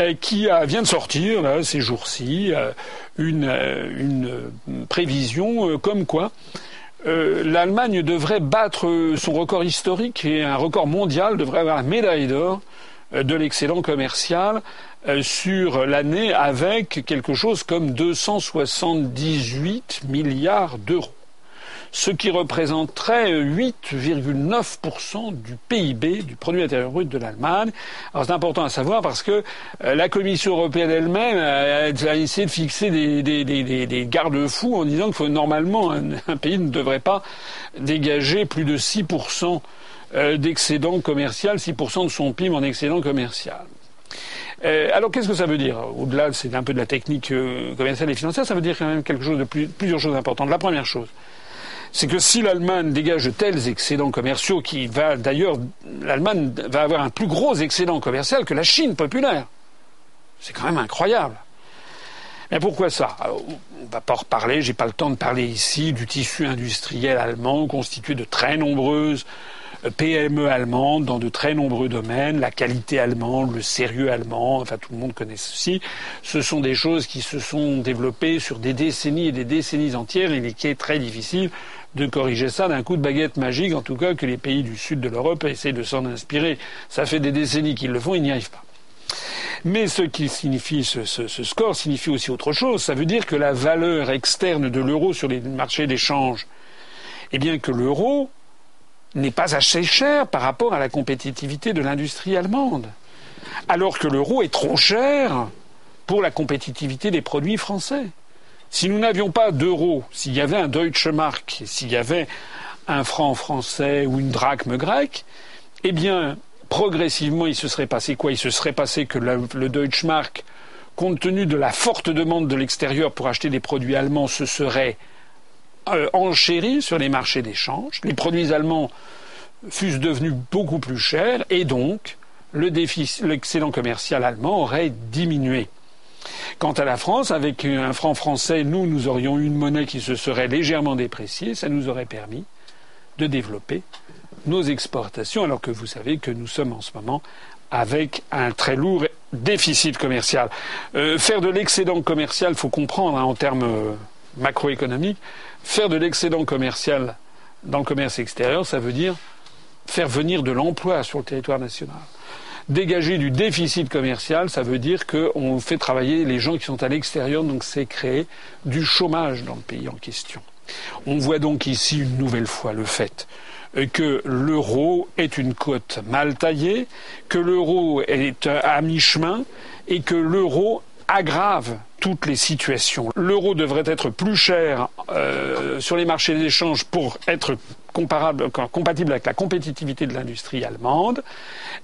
euh, qui vient de sortir, là, ces jours-ci, euh, une, euh, une, prévision comme quoi l'Allemagne devrait battre son record historique et un record mondial, devrait avoir la médaille d'or de l'excédent commercial sur l'année avec quelque chose comme 278 milliards d'euros ce qui représenterait 8,9% du PIB, du produit intérieur brut de l'Allemagne. Alors c'est important à savoir parce que euh, la Commission européenne elle-même a, essayé de fixer des, des, garde-fous en disant que normalement un, pays ne devrait pas dégager plus de 6% euh, d'excédent commercial, 6% de son PIB en excédent commercial. Euh, alors qu'est-ce que ça veut dire Au-delà, c'est un peu de la technique commerciale et financière, ça veut dire quand même quelque chose de plus, plusieurs choses importantes. La première chose, c'est que si l'Allemagne dégage de tels excédents commerciaux, qui va d'ailleurs, l'Allemagne va avoir un plus gros excédent commercial que la Chine populaire. C'est quand même incroyable. Mais pourquoi ça? On va pas reparler, j'ai pas le temps de parler ici du tissu industriel allemand constitué de très nombreuses PME allemande dans de très nombreux domaines, la qualité allemande, le sérieux allemand, enfin tout le monde connaît ceci. Ce sont des choses qui se sont développées sur des décennies et des décennies entières et qui est très difficile de corriger ça d'un coup de baguette magique, en tout cas que les pays du sud de l'Europe essaient de s'en inspirer. Ça fait des décennies qu'ils le font, ils n'y arrivent pas. Mais ce qui signifie ce, ce, score signifie aussi autre chose. Ça veut dire que la valeur externe de l'euro sur les marchés d'échange, eh bien que l'euro n'est pas assez cher par rapport à la compétitivité de l'industrie allemande. Alors que l'euro est trop cher pour la compétitivité des produits français. Si nous n'avions pas d'euro, s'il y avait un Deutsche Mark, s'il y avait un franc français ou une drachme grecque, eh bien, progressivement, il se serait passé quoi? Il se serait passé que le, le Deutsche Mark, compte tenu de la forte demande de l'extérieur pour acheter des produits allemands, se serait euh, enchéri sur les marchés d'échange. Les produits allemands fussent devenus beaucoup plus chers et donc l'excédent commercial allemand aurait diminué. Quant à la France, avec un franc français, nous, nous aurions une monnaie qui se serait légèrement dépréciée. Ça nous aurait permis de développer nos exportations, alors que vous savez que nous sommes en ce moment avec un très lourd déficit commercial. Euh, faire de l'excédent commercial, il faut comprendre hein, en termes macroéconomiques, faire de l'excédent commercial dans le commerce extérieur, ça veut dire faire venir de l'emploi sur le territoire national. Dégager du déficit commercial, ça veut dire qu'on fait travailler les gens qui sont à l'extérieur, donc c'est créer du chômage dans le pays en question. On voit donc ici une nouvelle fois le fait que l'euro est une cote mal taillée, que l'euro est à mi-chemin et que l'euro aggrave toutes les situations. L'euro devrait être plus cher euh, sur les marchés d'échange pour être comparable, compatible avec la compétitivité de l'industrie allemande.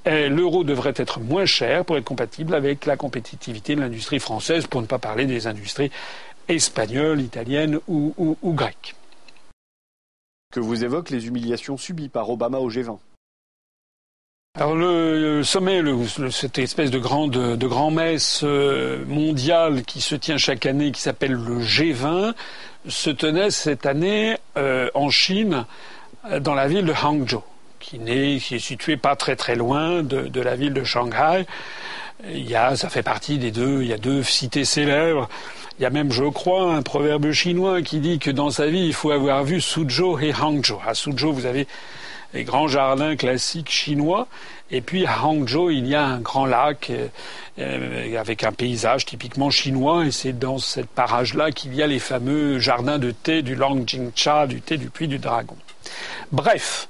L'euro devrait être moins cher pour être compatible avec la compétitivité de l'industrie française, pour ne pas parler des industries espagnoles, italiennes ou, ou grecques. Que vous évoquent les humiliations subies par Obama au G20 alors le, sommet, cette espèce de grande de grand messe euh, mondiale qui se tient chaque année, qui s'appelle le G20, se tenait cette année euh, en Chine, dans la ville de Hangzhou, qui, est, qui est située pas très très loin de, de, la ville de Shanghai. Il y a, ça fait partie des deux, il y a deux cités célèbres. Il y a même, je crois, un proverbe chinois qui dit que dans sa vie, il faut avoir vu Suzhou et Hangzhou. À Suzhou, vous avez les grands jardins classiques chinois. Et puis à Hangzhou, il y a un grand lac euh, euh, avec un paysage typiquement chinois. Et c'est dans cette parage-là qu'il y a les fameux jardins de thé du Langjingcha, du thé du Puy du Dragon. Bref,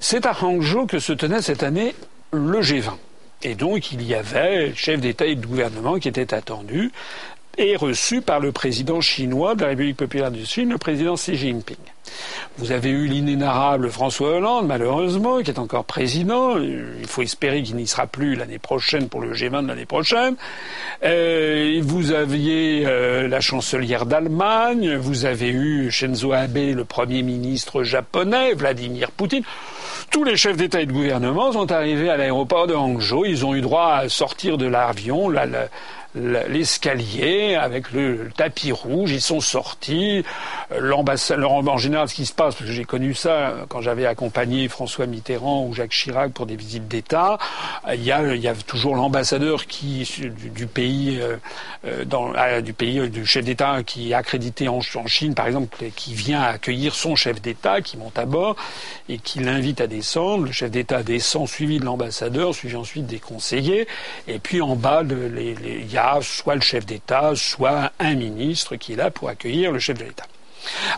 c'est à Hangzhou que se tenait cette année le G20. Et donc il y avait le chef d'État et de gouvernement qui était attendu et reçu par le président chinois de la République populaire de Chine, le président Xi Jinping. Vous avez eu l'inénarrable François Hollande, malheureusement, qui est encore président. Il faut espérer qu'il n'y sera plus l'année prochaine pour le G20 de l'année prochaine. Euh, vous aviez euh, la chancelière d'Allemagne. Vous avez eu Shinzo Abe, le premier ministre japonais, Vladimir Poutine. Tous les chefs d'État et de gouvernement sont arrivés à l'aéroport de Hangzhou. Ils ont eu droit à sortir de l'avion, la, l'escalier avec le, tapis rouge. Ils sont sortis. L'ambassadeur, en général, ce qui se passe, parce que j'ai connu ça quand j'avais accompagné François Mitterrand ou Jacques Chirac pour des visites d'État. Il y a, il y a toujours l'ambassadeur du, pays, euh, euh, du pays du chef d'État qui est accrédité en, en, Chine, par exemple, qui vient accueillir son chef d'État, qui monte à bord et qui l'invite à descendre. Le chef d'État descend, suivi de l'ambassadeur, suivi ensuite des conseillers. Et puis en bas, il y a soit le chef d'État, soit un ministre qui est là pour accueillir le chef de l'État.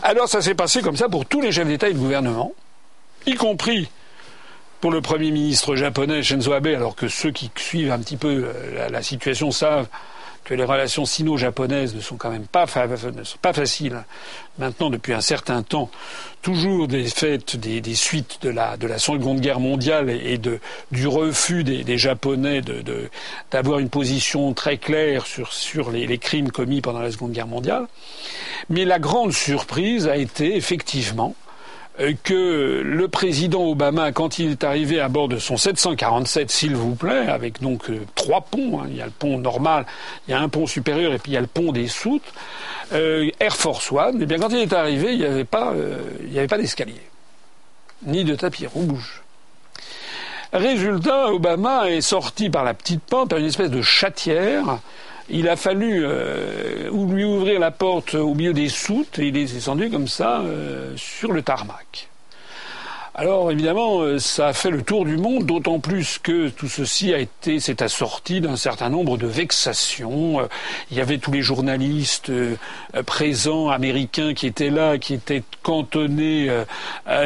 Alors ça s'est passé comme ça pour tous les chefs d'État et de gouvernement, y compris pour le Premier ministre japonais Shinzo Abe, alors que ceux qui suivent un petit peu euh, la situation savent que les relations sino-japonaises ne sont quand même pas, faciles maintenant depuis un certain temps, toujours des des, suites de la, de la Seconde Guerre mondiale et du refus des, Japonais d'avoir une position très claire sur, les, crimes commis pendant la Seconde Guerre mondiale. Mais la grande surprise a été effectivement que le président Obama, quand il est arrivé à bord de son 747, s'il vous plaît, avec donc euh, trois ponts, hein, il y a le pont normal, il y a un pont supérieur et puis il y a le pont des soutes, euh, Air Force One, eh bien quand il est arrivé, il n'y avait pas, il avait pas d'escalier, ni de tapis rouge. Résultat, Obama est sorti par la petite pente, par une espèce de chatière, il a fallu euh, lui ouvrir la porte au milieu des soutes et il est descendu comme ça euh, sur le tarmac. Alors évidemment, euh, ça a fait le tour du monde, d'autant plus que tout ceci a été, s'est assorti d'un certain nombre de vexations. Euh, il y avait tous les journalistes euh, présents américains qui étaient là, qui étaient cantonnés,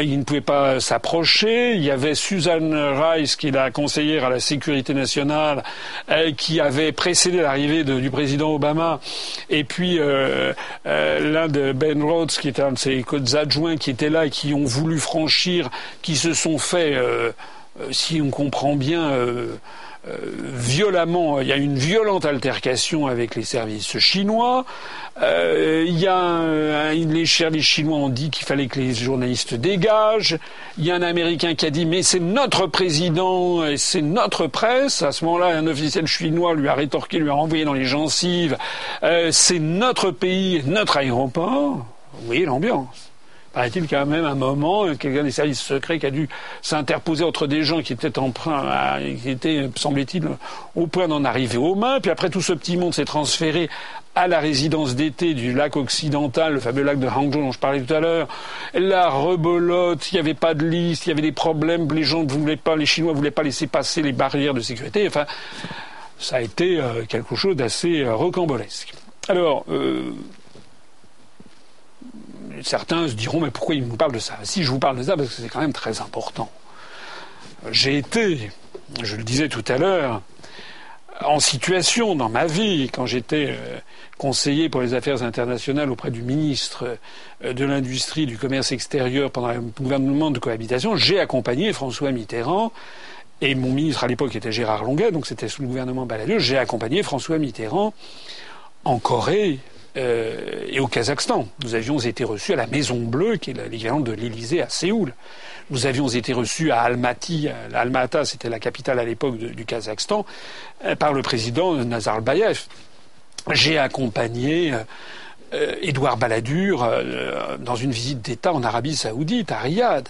ils ne pouvaient pas s'approcher. Il y avait Susan Rice, qui est la conseillère à la sécurité nationale, qui avait précédé l'arrivée du président Obama, et puis l'un de Ben Rhodes, qui était un de ses adjoints, qui était là et qui ont voulu franchir qui se sont faits, euh, euh, si on comprend bien, euh, violemment, il y a une violente altercation avec les services chinois. il y a les services chinois ont dit qu'il fallait que les journalistes dégagent. Il y a un Américain qui a dit mais c'est notre président et c'est notre presse. À ce moment-là, un officiel chinois lui a rétorqué, lui a renvoyé dans les gencives. c'est notre pays, notre aéroport. Vous voyez l'ambiance paraît-il quand même un moment, quelqu'un des services secrets qui a dû s'interposer entre des gens qui étaient emprunts, qui étaient, semblait-il, au point d'en arriver aux mains. Puis après, tout ce petit monde s'est transféré à la résidence d'été du lac occidental, le fameux lac de Hangzhou dont je parlais tout à l'heure. La rebolote, il n'y avait pas de liste, il y avait des problèmes, les gens ne voulaient pas, les Chinois ne voulaient pas laisser passer les barrières de sécurité. Enfin, ça a été euh, quelque chose d'assez euh, rocambolesque. Alors, euh, certains se diront, mais pourquoi il nous parle de ça? Si je vous parle de ça, parce que c'est quand même très important. J'ai été, je le disais tout à l'heure, en situation dans ma vie, quand j'étais euh, conseiller pour les affaires internationales auprès du ministre euh, de l'Industrie, du Commerce extérieur pendant le gouvernement de cohabitation, j'ai accompagné François Mitterrand, et mon ministre à l'époque était Gérard Longuet, donc c'était sous le gouvernement Balladur, j'ai accompagné François Mitterrand en Corée, euh, et au Kazakhstan. Nous avions été reçus à la Maison Bleue, qui est l'équivalent de l'Élysée à Séoul. Nous avions été reçus à Almaty, Almata, c'était la capitale à l'époque du Kazakhstan, euh, par le président Nazarbayev. J'ai accompagné euh, Édouard Balladur dans une visite d'État en Arabie Saoudite, à Riyad.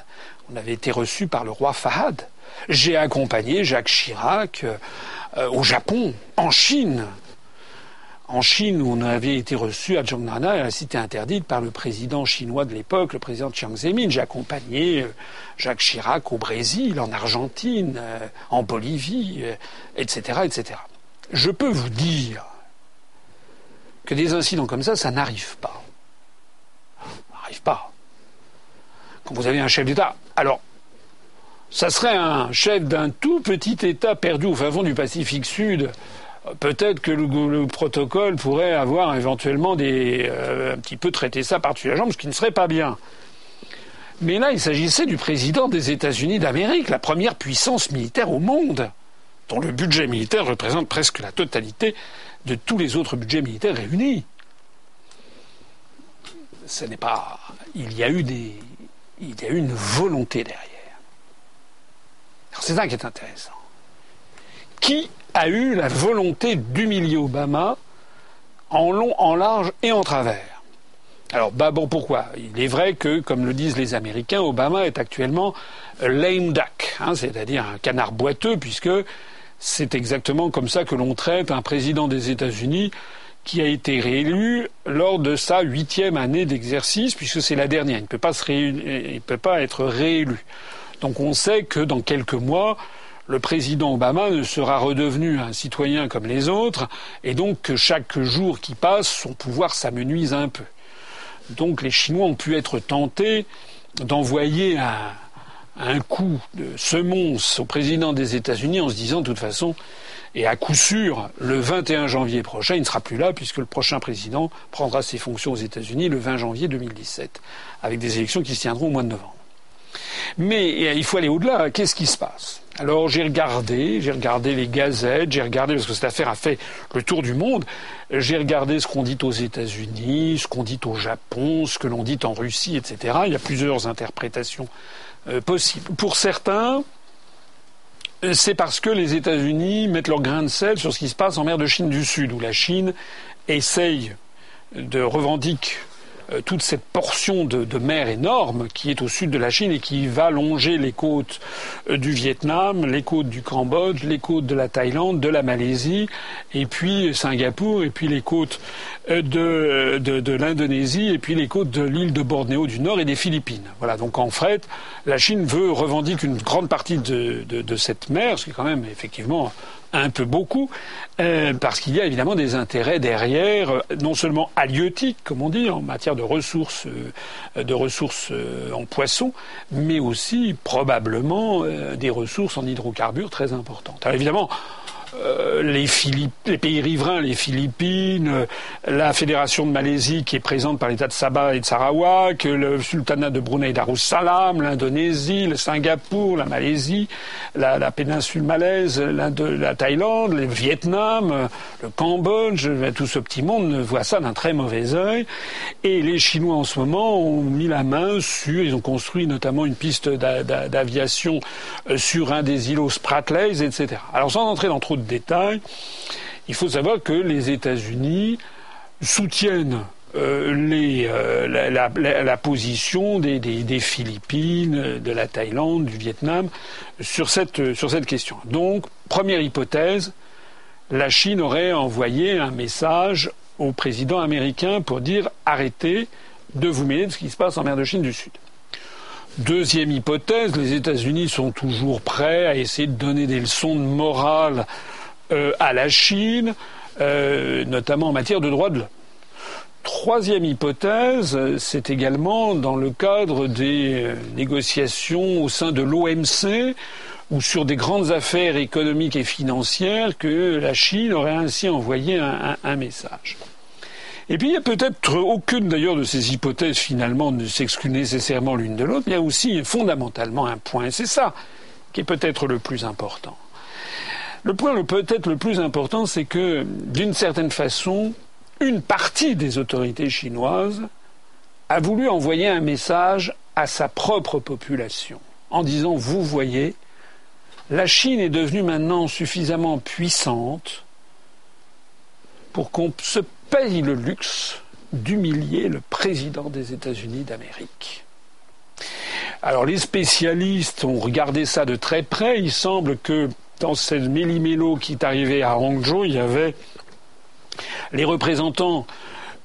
On avait été reçus par le roi Fahad. J'ai accompagné Jacques Chirac au Japon, en Chine, en Chine, où on avait été reçu à Zhongnana, à la cité interdite, par le président chinois de l'époque, le président Chiang Zemin. J'ai accompagné euh, Jacques Chirac au Brésil, en Argentine, euh, en Bolivie, etc., euh, etc. Je peux vous dire que des incidents comme ça, ça n'arrive pas. Ça n'arrive pas. Quand vous avez un chef d'État, alors, ça serait un chef d'un tout petit État perdu au fin fond du Pacifique Sud, peut-être que le, protocole pourrait avoir éventuellement des, euh, un petit peu traité ça par-dessus la jambe, ce qui ne serait pas bien. Mais là, il s'agissait du président des États-Unis d'Amérique, la première puissance militaire au monde, dont le budget militaire représente presque la totalité de tous les autres budgets militaires réunis. Ce n'est pas. Il y a eu des. Il y a eu une volonté derrière. C'est ça qui est intéressant. Qui a eu la volonté d'humilier Obama en long, en large et en travers. Alors, bah bon, pourquoi? Il est vrai que, comme le disent les Américains, Obama est actuellement lame duck, hein, c'est-à-dire un canard boiteux, puisque c'est exactement comme ça que l'on traite un président des États-Unis qui a été réélu lors de sa huitième année d'exercice, puisque c'est la dernière. Il ne peut pas, peut pas être réélu. Donc on sait que dans quelques mois, le président Obama ne sera redevenu un citoyen comme les autres, et donc que chaque jour qui passe, son pouvoir s'amenuise un peu. Donc les Chinois ont pu être tentés d'envoyer un, coup de semonce au président des États-Unis en se disant de toute façon, et à coup sûr, le 21 janvier prochain, il ne sera plus là puisque le prochain président prendra ses fonctions aux États-Unis le 20 janvier 2017, avec des élections qui se tiendront au mois de novembre. Mais il faut aller au-delà. Qu'est-ce qui se passe? Alors j'ai regardé, j'ai regardé les gazettes, j'ai regardé, parce que cette affaire a fait le tour du monde, j'ai regardé ce qu'on dit aux États-Unis, ce qu'on dit au Japon, ce que l'on dit en Russie, etc. Il y a plusieurs interprétations euh, possibles. Pour certains, c'est parce que les États-Unis mettent leur grain de sel sur ce qui se passe en mer de Chine du Sud, où la Chine essaye de revendiquer euh, toute cette portion de, mer énorme qui est au sud de la Chine et qui va longer les côtes euh, du Vietnam, les côtes du Cambodge, les côtes de la Thaïlande, de la Malaisie, et puis Singapour, et puis les côtes euh, de, l'Indonésie, et puis les côtes de l'île de Bornéo du Nord et des Philippines. Voilà, donc en fait, la Chine veut revendiquer une grande partie de, de cette mer, ce qui est quand même effectivement un peu beaucoup, euh, parce qu'il y a évidemment des intérêts derrière, euh, non seulement halieutiques, comme on dit, en matière de ressources, euh, de ressources en poissons, mais aussi probablement des ressources en hydrocarbures très importantes. Alors évidemment, euh, les, pays riverains, les Philippines, euh, la Fédération de Malaisie qui est présente par l'État de Sabah et de Sarawak, le Sultanat de Brunei Darussalam, l'Indonésie, le Singapour, la Malaisie, la, péninsule malaise, la Thaïlande, le Vietnam, le Cambodge, tout ce petit monde voit ça d'un très mauvais œil. Et les Chinois en ce moment ont mis la main sur, ils ont construit notamment une piste d'aviation euh, sur un des îlots Spratlys, etc. Alors sans entrer dans trop de détails, il faut savoir que les États-Unis soutiennent euh, euh, la, position des, Philippines, de la Thaïlande, du Vietnam sur cette question. Donc, première hypothèse, la Chine aurait envoyé un message au président américain pour dire arrêtez de vous mêler de ce qui se passe en mer de Chine du Sud. Deuxième hypothèse, les États-Unis sont toujours prêts à essayer de donner des leçons de morale euh, à la Chine, euh, notamment en matière de droits de l'homme. Troisième hypothèse, c'est également dans le cadre des euh, négociations au sein de l'OMC ou sur des grandes affaires économiques et financières que la Chine aurait ainsi envoyé un message. Et puis il y a peut-être aucune d'ailleurs de ces hypothèses finalement ne s'exclut nécessairement l'une de l'autre, il y a aussi fondamentalement un point, c'est ça qui est peut-être le plus important. Le point peut-être le plus important, c'est que d'une certaine façon, une partie des autorités chinoises a voulu envoyer un message à sa propre population en disant vous voyez, la Chine est devenue maintenant suffisamment puissante pour qu'on se paye le luxe d'humilier le président des États-Unis d'Amérique. Alors les spécialistes ont regardé ça de très près. Il semble que dans cette méli-mélo qui est arrivé à Hangzhou, il y avait les représentants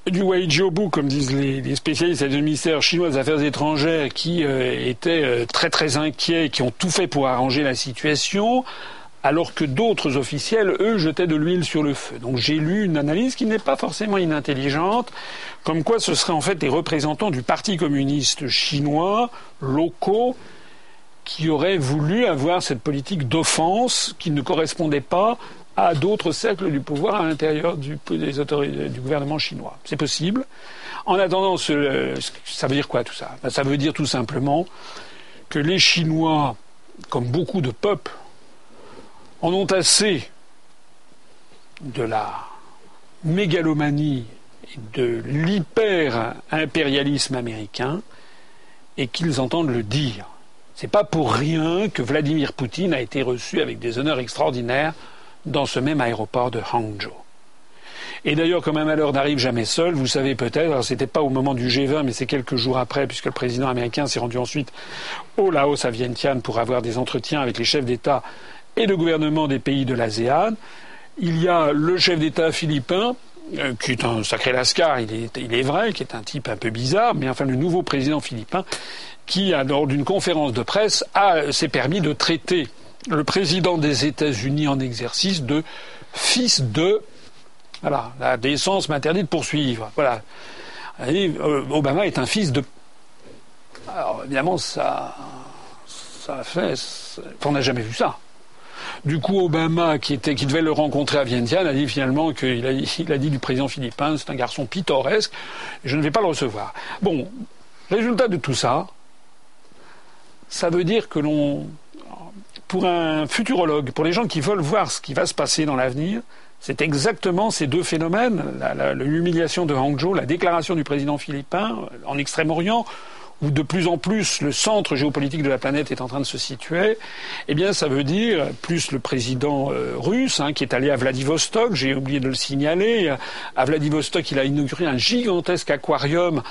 du Weijiaobu, comme disent les, spécialistes du ministère chinois des Affaires étrangères, qui euh, étaient euh, très très inquiets, qui ont tout fait pour arranger la situation, alors que d'autres officiels, eux, jetaient de l'huile sur le feu. Donc j'ai lu une analyse qui n'est pas forcément inintelligente, comme quoi ce seraient en fait des représentants du Parti communiste chinois, locaux, qui auraient voulu avoir cette politique d'offense qui ne correspondait pas à d'autres cercles du pouvoir à l'intérieur du, gouvernement chinois. C'est possible. En attendant, ça veut dire quoi tout ça? Ben, Ça veut dire tout simplement que les Chinois, comme beaucoup de peuples, en ont assez de la mégalomanie et de l'hyper-impérialisme américain et qu'ils entendent le dire. C'est pas pour rien que Vladimir Poutine a été reçu avec des honneurs extraordinaires dans ce même aéroport de Hangzhou. Et d'ailleurs, comme un malheur n'arrive jamais seul, vous savez peut-être, alors c'était pas au moment du G20, mais c'est quelques jours après, puisque le président américain s'est rendu ensuite au Laos à Vientiane pour avoir des entretiens avec les chefs d'État et le gouvernement des pays de l'ASEAN. Il y a le chef d'État philippin, euh, qui est un sacré lascar, il est, vrai, qui est un type un peu bizarre, mais enfin le nouveau président philippin, qui, lors d'une conférence de presse, s'est permis de traiter le président des États-Unis en exercice de fils de. Voilà, la décence m'interdit de poursuivre. Voilà. Euh, Obama est un fils de. Alors évidemment, ça, ça fait. On n'a jamais vu ça. Du coup, Obama, qui, devait le rencontrer à Vientiane, a dit finalement qu'il a, dit du président philippin, c'est un garçon pittoresque, je ne vais pas le recevoir. Bon, résultat de tout ça, ça veut dire que l'on, pour un futurologue, pour les gens qui veulent voir ce qui va se passer dans l'avenir, c'est exactement ces deux phénomènes, l'humiliation de Hangzhou, la déclaration du président philippin en Extrême-Orient, où de plus en plus le centre géopolitique de la planète est en train de se situer, eh bien ça veut dire, plus le président euh, russe hein, qui est allé à Vladivostok, j'ai oublié de le signaler, à Vladivostok il a inauguré un gigantesque aquarium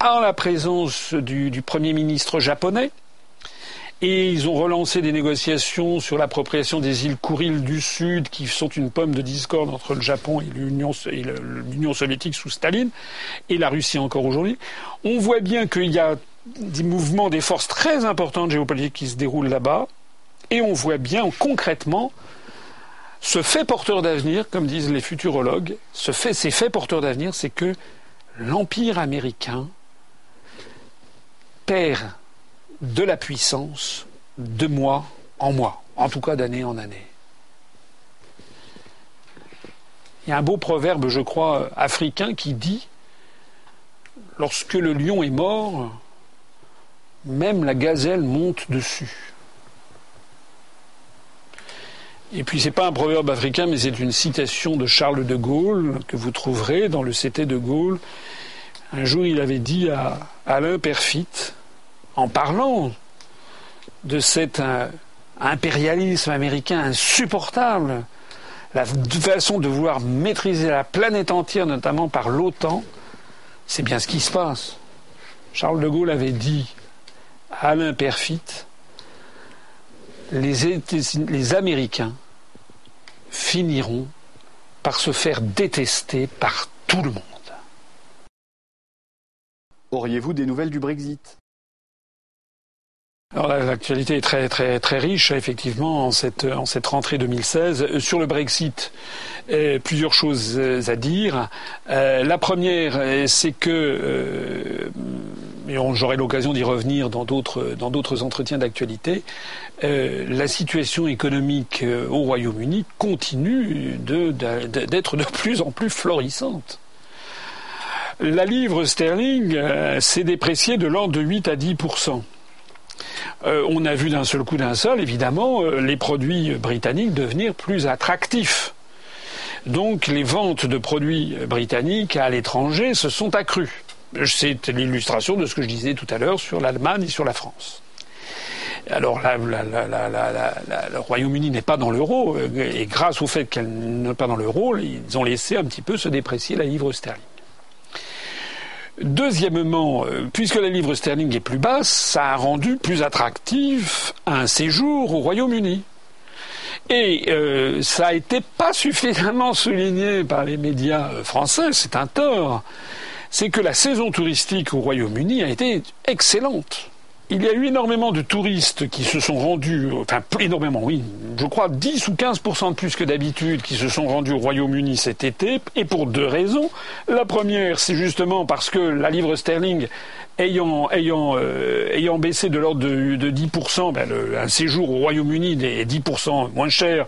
en la présence du Premier ministre japonais. Et ils ont relancé des négociations sur l'appropriation des îles Kouril du Sud, qui sont une pomme de discorde entre le Japon et l'Union soviétique sous Staline, et la Russie encore aujourd'hui. On voit bien qu'il y a des mouvements, des forces très importantes géopolitiques qui se déroulent là-bas, et on voit bien concrètement ce fait porteur d'avenir, comme disent les futurologues, ce fait, ces faits porteurs d'avenir, c'est que l'empire américain perd de la puissance de mois en mois, en tout cas d'année en année. Il y a un beau proverbe, je crois, africain qui dit Lorsque le lion est mort, même la gazelle monte dessus. Et puis c'est pas un proverbe africain, mais c'est une citation de Charles de Gaulle que vous trouverez dans le CT de Gaulle. Un jour, il avait dit à Alain Perfit, en parlant de cet euh, impérialisme américain insupportable, la façon de vouloir maîtriser la planète entière, notamment par l'OTAN, c'est bien ce qui se passe. Charles de Gaulle avait dit Alain Perfit, les, les Américains finiront par se faire détester par tout le monde. Auriez-vous des nouvelles du Brexit? Alors l'actualité est très très très riche effectivement en cette en cette rentrée 2016 sur le Brexit. Euh, plusieurs choses à dire. Euh, la première, c'est que euh, j'aurai l'occasion d'y revenir dans d'autres dans d'autres entretiens d'actualité. la situation économique au Royaume-Uni continue d'être de, de plus en plus florissante. La livre sterling s'est dépréciée de l'ordre de 8 à 10 euh, on a vu d'un seul coup d'un seul, évidemment, euh, les produits britanniques devenir plus attractifs. Donc les ventes de produits britanniques à l'étranger se sont accrues. C'est l'illustration de ce que je disais tout à l'heure sur l'Allemagne et sur la France. Alors le Royaume-Uni n'est pas dans l'euro, euh, et grâce au fait qu'elle n'est pas dans l'euro, ils ont laissé un petit peu se déprécier la livre sterling. Deuxièmement, euh, puisque la livre sterling est plus basse, ça a rendu plus attractif un séjour au Royaume-Uni. Et euh, ça a été pas suffisamment souligné par les médias euh, français, c'est un tort. C'est que la saison touristique au Royaume-Uni a été excellente. Il y a eu énormément de touristes qui se sont rendus, enfin énormément, oui, je crois 10 ou 15% de plus que d'habitude qui se sont rendus au Royaume-Uni cet été, et pour deux raisons. La première, c'est justement parce que la livre sterling ayant, ayant, euh, ayant baissé de l'ordre de, de 10%, ben un séjour au Royaume-Uni est 10% moins cher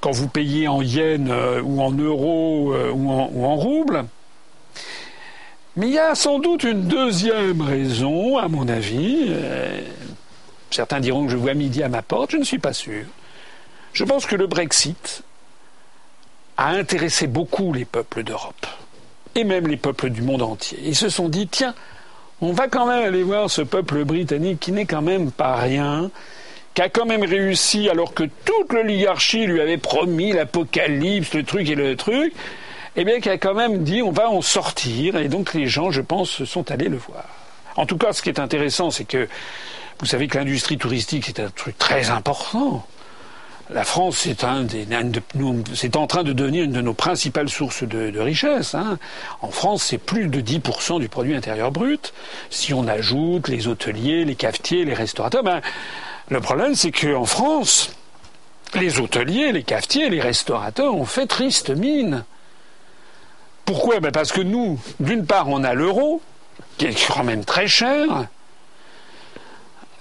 quand vous payez en yens euh, ou en euros euh, ou, en, ou en roubles. Mais il y a sans doute une deuxième raison, à mon avis. Euh, certains diront que je vois midi à ma porte, je ne suis pas sûr. Je pense que le Brexit a intéressé beaucoup les peuples d'Europe, et même les peuples du monde entier. Ils se sont dit, tiens, on va quand même aller voir ce peuple britannique qui n'est quand même pas rien, qui a quand même réussi alors que toute l'oligarchie lui avait promis l'apocalypse, le truc et le truc, eh bien, qui a quand même dit on va en sortir, et donc les gens, je pense, sont allés le voir. En tout cas, ce qui est intéressant, c'est que vous savez que l'industrie touristique, c'est un truc très important. La France, c'est un des, c'est en train de devenir une de nos principales sources de, de richesse. Hein. En France, c'est plus de 10% du produit intérieur brut. Si on ajoute les hôteliers, les cafetiers, les restaurateurs, ben, le problème, c'est qu'en France, les hôteliers, les cafetiers, les restaurateurs ont fait triste mine. Pourquoi? Ben Parce que nous, d'une part, on a l'euro, qui est quand même très cher.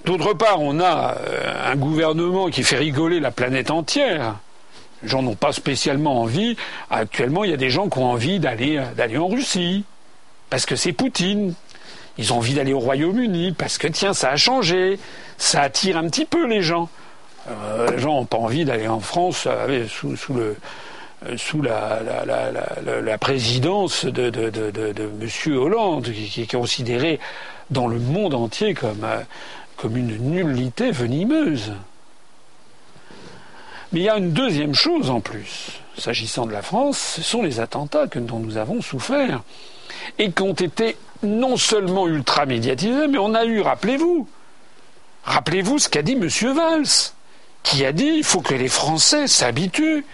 D'autre part, on a euh, un gouvernement qui fait rigoler la planète entière. Les gens n'ont pas spécialement envie. Actuellement, il y a des gens qui ont envie d'aller, euh, d'aller en Russie, parce que c'est Poutine. Ils ont envie d'aller au Royaume-Uni, parce que tiens, ça a changé. Ça attire un petit peu les gens. les gens n'ont pas envie d'aller en France sous, le, sous la, présidence de, M. Hollande, qui, est considéré dans le monde entier comme, comme une nullité venimeuse. Mais il y a une deuxième chose en plus, s'agissant de la France, ce sont les attentats que, dont nous avons souffert et qui ont été non seulement ultra médiatisés, mais on a eu, rappelez-vous, rappelez-vous ce qu'a dit M. Valls, qui a dit il faut que les Français s'habituent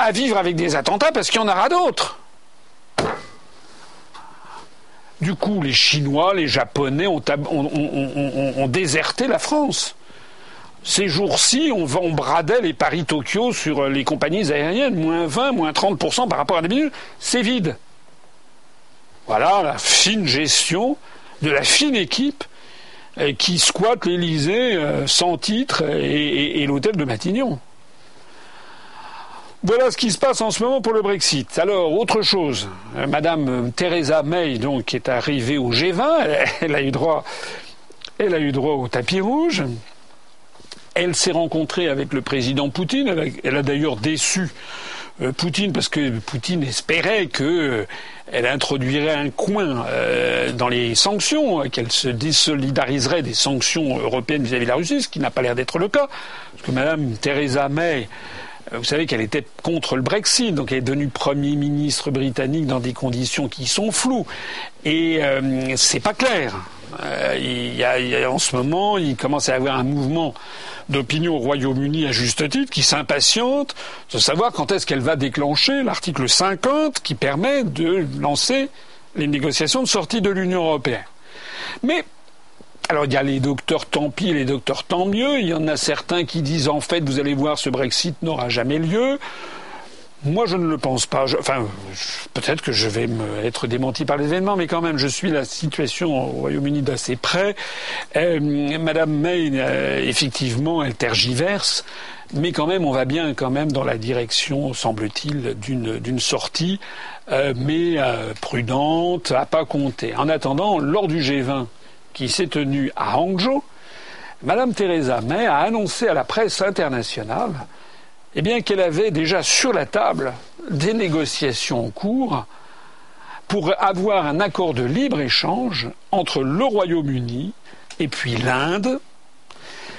à vivre avec des attentats parce qu'il y en aura d'autres. Du coup, les Chinois, les Japonais ont, déserté la France. Ces jours-ci, on, bradait les Paris-Tokyo sur les compagnies aériennes, moins 20, moins 30% par rapport à minutes. c'est vide. Voilà la fine gestion de la fine équipe euh, qui squatte l'Élysée euh, sans titre et l'hôtel de Matignon. Voilà ce qui se passe en ce moment pour le Brexit. Alors, autre chose, euh, Madame Theresa May, donc, est arrivée au G20, elle a eu droit, elle a eu droit au tapis rouge. Elle s'est rencontrée avec le président Poutine. Elle a, d'ailleurs déçu euh, Poutine parce que Poutine espérait que euh, elle introduirait un coin dans les sanctions, qu'elle se désolidariserait des sanctions européennes vis-à-vis -vis de la Russie, ce qui n'a pas l'air d'être le cas, parce que Madame Theresa May euh, vous savez qu'elle était contre le Brexit, donc elle est devenue Premier ministre britannique dans des conditions qui sont floues. Et euh, c'est pas clair. Euh, il, y a, en ce moment, il commence à y avoir un mouvement d'opinion au Royaume-Uni à juste titre qui s'impatiente de savoir quand est-ce qu'elle va déclencher l'article 50 qui permet de lancer les négociations de sortie de l'Union européenne. Mais alors il y a les docteurs tant pis, les docteurs tant mieux. Il y en a certains qui disent en fait, vous allez voir, ce Brexit n'aura jamais lieu. Moi, je ne le pense pas. enfin, peut-être que je vais être démenti par les événements, mais quand même, je suis la situation au Royaume-Uni d'assez près. Euh, Madame May, euh, effectivement, elle tergiverse, mais quand même, on va bien quand même dans la direction, semble-t-il, d'une sortie, euh, mais prudente, à pas compter. En attendant, lors du G20 qui s'est tenue à Hangzhou, Madame Theresa May a annoncé à la presse internationale eh qu'elle avait déjà sur la table des négociations en cours pour avoir un accord de libre-échange entre le Royaume-Uni et puis l'Inde,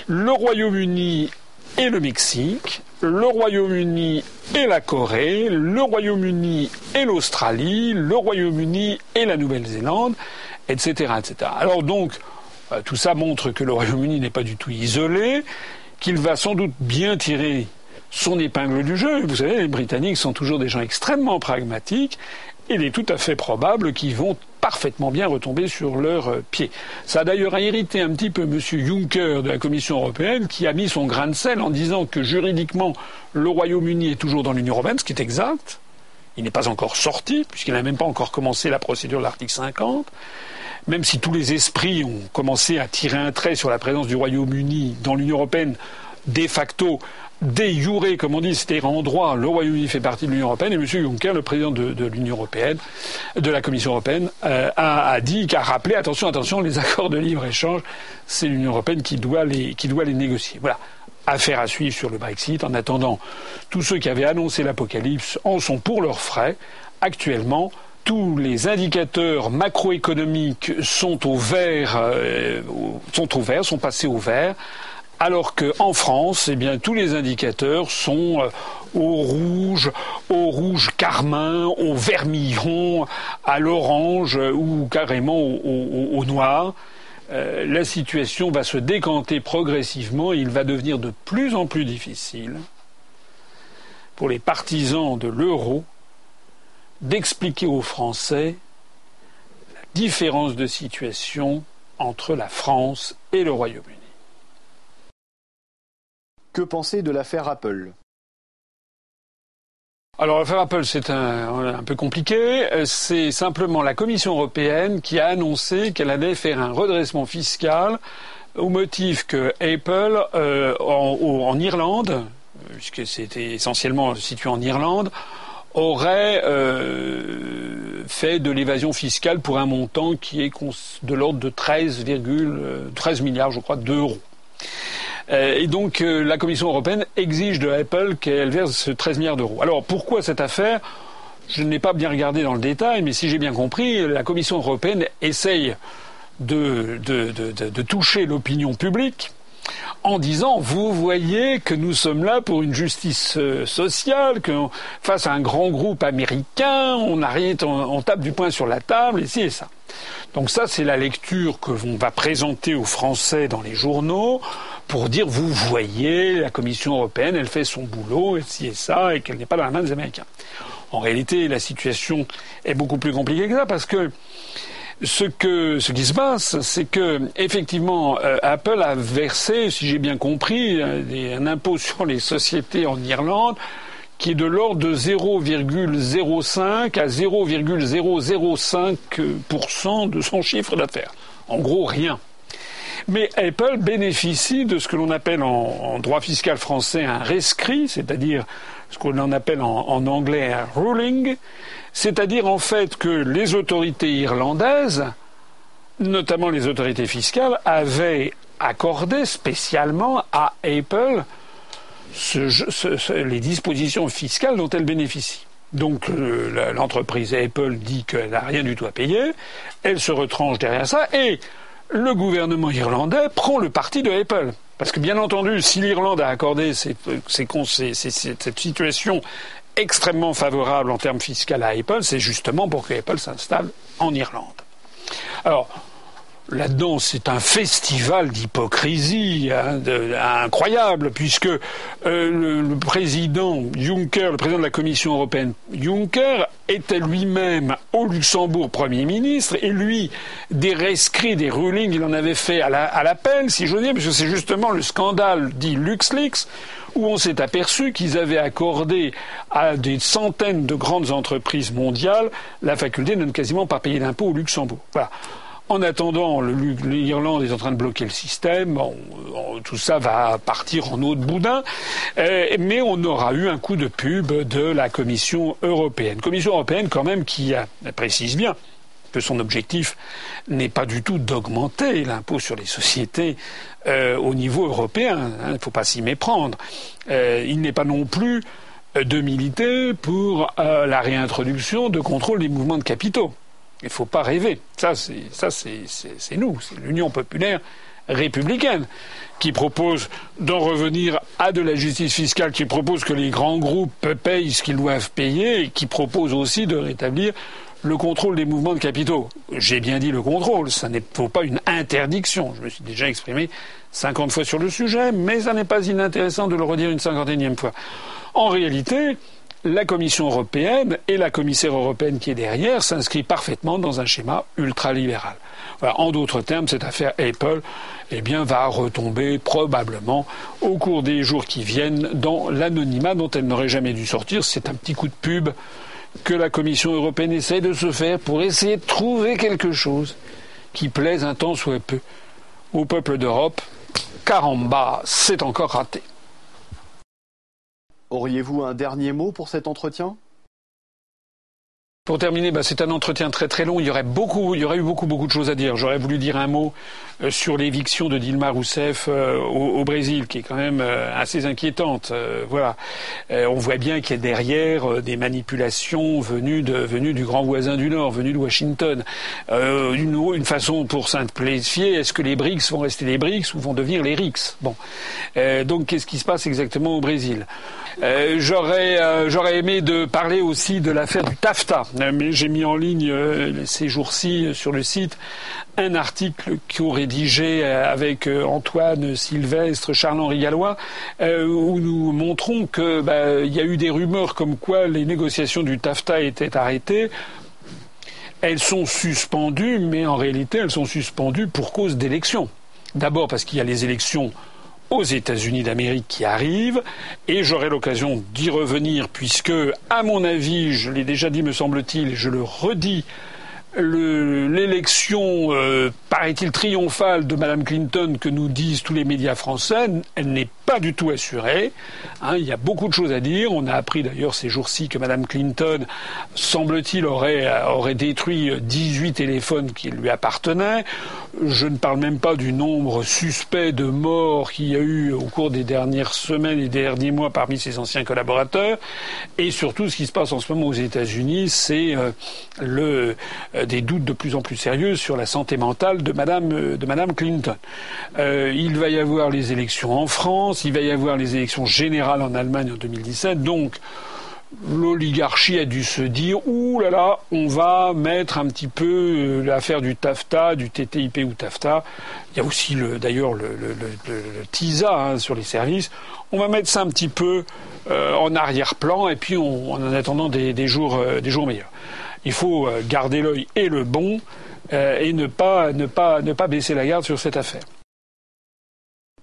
le Royaume-Uni et le Mexique, le Royaume-Uni et la Corée, le Royaume-Uni et l'Australie, le Royaume-Uni et la Nouvelle-Zélande, etc., etc. Alors donc, euh, tout ça montre que le Royaume-Uni n'est pas du tout isolé, qu'il va sans doute bien tirer son épingle du jeu. Vous savez, les Britanniques sont toujours des gens extrêmement pragmatiques. Et il est tout à fait probable qu'ils vont parfaitement bien retomber sur leurs euh, pieds. Ça a d'ailleurs irrité un petit peu M. Juncker de la Commission européenne qui a mis son grain de sel en disant que juridiquement le Royaume-Uni est toujours dans l'Union européenne, ce qui est exact. Il n'est pas encore sorti, puisqu'il n'a même pas encore commencé la procédure de l'article 50 même si tous les esprits ont commencé à tirer un trait sur la présence du Royaume-Uni dans l'Union européenne, de facto, de jure, comme on dit, c'est-à-dire en droit, le Royaume-Uni fait partie de l'Union européenne, et M. Juncker, le président de, l'Union européenne, de la Commission européenne, euh, a, dit, a rappelé, attention, attention, les accords de libre-échange, c'est l'Union européenne qui doit les, qui doit les négocier. Voilà. Affaire à suivre sur le Brexit. En attendant, tous ceux qui avaient annoncé l'apocalypse en sont pour leurs frais. Actuellement, tous les indicateurs macroéconomiques sont au vert, euh, sont au vert, sont passés au vert, alors qu'en France, eh bien, tous les indicateurs sont euh, au rouge, au rouge carmin, au vermillon, à l'orange ou carrément au, noir. Euh, la situation va se décanter progressivement et il va devenir de plus en plus difficile pour les partisans de l'euro d'expliquer aux Français la différence de situation entre la France et le Royaume-Uni. Que penser de l'affaire Apple? Alors l'affaire Apple, c'est un, peu compliqué. C'est simplement la Commission européenne qui a annoncé qu'elle allait faire un redressement fiscal au motif que Apple, euh, en, Irlande, puisque c'était essentiellement situé en Irlande, aurait euh, fait de l'évasion fiscale pour un montant qui est de l'ordre de 13, 13 milliards, je crois, d'euros. Et donc la Commission européenne exige de Apple qu'elle verse 13 milliards d'euros. Alors pourquoi cette affaire? Je n'ai pas bien regardé dans le détail, mais si j'ai bien compris, la Commission européenne essaye de, de toucher l'opinion publique en disant vous voyez que nous sommes là pour une justice euh, sociale, que face à un grand groupe américain, on arrête, on, tape du poing sur la table, et ci et ça. Donc ça, c'est la lecture que l'on va présenter aux Français dans les journaux pour dire vous voyez, la Commission européenne, elle fait son boulot, et ci et ça, et qu'elle n'est pas dans la main des Américains. En réalité, la situation est beaucoup plus compliquée que ça parce que ce, qui se passe, c'est que effectivement, euh, Apple a versé, si j'ai bien compris, euh, un, impôt sur les sociétés en Irlande qui est de l'ordre de 0,05 à 0,005% de son chiffre d'affaires. En gros, rien. Mais Apple bénéficie de ce que l'on appelle en, droit fiscal français un rescrit, c'est-à-dire ce qu'on en appelle en anglais un ruling, c'est-à-dire en fait que les autorités irlandaises, notamment les autorités fiscales, avaient accordé spécialement à Apple les dispositions fiscales dont elle bénéficie. Donc euh, l'entreprise Apple dit qu'elle n'a rien du tout à payer, elle se retranche derrière ça, et le gouvernement irlandais prend le parti de Apple. Parce que bien entendu, si l'Irlande a accordé cette situation extrêmement favorable en termes fiscaux à Apple, c'est justement pour que Apple s'installe en Irlande. Alors, là-dedans, c'est un festival d'hypocrisie hein, incroyable, puisque euh, le, président Juncker, le président de la Commission européenne Juncker, était lui-même au Luxembourg Premier ministre, et lui, des rescrits, des rulings, il en avait fait à l'appel, si je veux dire, parce que c'est justement le scandale dit LuxLeaks, où on s'est aperçu qu'ils avaient accordé à des centaines de grandes entreprises mondiales la faculté de ne quasiment pas payer d'impôts au Luxembourg. En attendant, l'Irlande est en train de bloquer le système. tout ça va partir en eau de boudin. Euh, mais on aura eu un coup de pub de la Commission européenne. Commission européenne, quand même, qui précise bien que son objectif n'est pas du tout d'augmenter l'impôt sur les sociétés euh, au niveau européen. Hein, il ne faut pas s'y méprendre. Euh, il n'est pas non plus de militer pour la réintroduction de contrôle des mouvements de capitaux. Il ne faut pas rêver. Ça, c'est, nous. C'est l'Union populaire républicaine qui propose d'en revenir à de la justice fiscale, qui propose que les grands groupes payent ce qu'ils doivent payer et qui propose aussi de rétablir le contrôle des mouvements de capitaux. J'ai bien dit le contrôle, ça n'est pas une interdiction. Je me suis déjà exprimé 50 fois sur le sujet, mais ça n'est pas inintéressant de le redire une cinquantaine fois. En réalité, la Commission européenne et la commissaire européenne qui est derrière s'inscrit parfaitement dans un schéma ultralibéral. En d'autres termes, cette affaire Apple eh bien, va retomber probablement au cours des jours qui viennent dans l'anonymat dont elle n'aurait jamais dû sortir. C'est un petit coup de pub que la Commission européenne essaie de se faire pour essayer de trouver quelque chose qui plaise un temps soit peu au peuple d'Europe. Caramba, c'est encore raté. Auriez-vous un dernier mot pour cet entretien? Pour terminer, bah, c'est un entretien très très long. Il y aurait beaucoup, il y aurait eu beaucoup beaucoup de choses à dire. J'aurais voulu dire un mot euh, sur l'éviction de Dilma Rousseff euh, au, Brésil, qui est quand même euh, assez inquiétante. voilà, on voit bien qu'il y a derrière des manipulations venues du grand voisin du Nord, venues de Washington. Une, une, façon pour simplifier, est-ce que les BRICS vont rester les BRICS ou vont devenir les RICS? Bon, donc qu'est-ce qui se passe exactement au Brésil? J'aurais j'aurais aimé de parler aussi de l'affaire du TAFTA j'ai mis en ligne euh, ces jours-ci euh, sur le site un article qu'on rédigé euh, avec Antoine Sylvestre, Charles-Henri Gallois, où nous montrons qu'il bah, y a eu des rumeurs comme quoi les négociations du TAFTA étaient arrêtées. Elles sont suspendues, mais en réalité, elles sont suspendues pour cause d'élections. D'abord parce qu'il y a les élections aux États-Unis d'Amérique qui arrivent, et j'aurai l'occasion d'y revenir puisque, à mon avis, je l'ai déjà dit me semble-t-il, je le redis, l'élection, euh, paraît-il, triomphale de Mme Clinton que nous disent tous les médias français, elle n'est pas du tout assurée. Hein, il y a beaucoup de choses à dire. On a appris d'ailleurs ces jours-ci que Mme Clinton, semble-t-il, aurait, aurait détruit 18 téléphones qui lui appartenaient. Je ne parle même pas du nombre suspect de morts qu'il y a eu au cours des dernières semaines et des derniers mois parmi ses anciens collaborateurs. Et surtout, ce qui se passe en ce moment aux États-Unis, c'est euh, le euh, des doutes de plus en plus sérieux sur la santé mentale de Madame, euh, Clinton. Euh, il va y avoir les élections en France, il va y avoir les élections générales en Allemagne en 2017, donc l'oligarchie a dû se dire ouh là là, on va mettre un petit peu l'affaire du TAFTA, du TTIP ou TAFTA. Il y a aussi d'ailleurs le, TISA hein, sur les services. On va mettre ça un petit peu en arrière-plan et puis on, en attendant des jours meilleurs il faut euh, garder l'œil et le bon euh, et ne pas, ne, pas, ne pas baisser la garde sur cette affaire.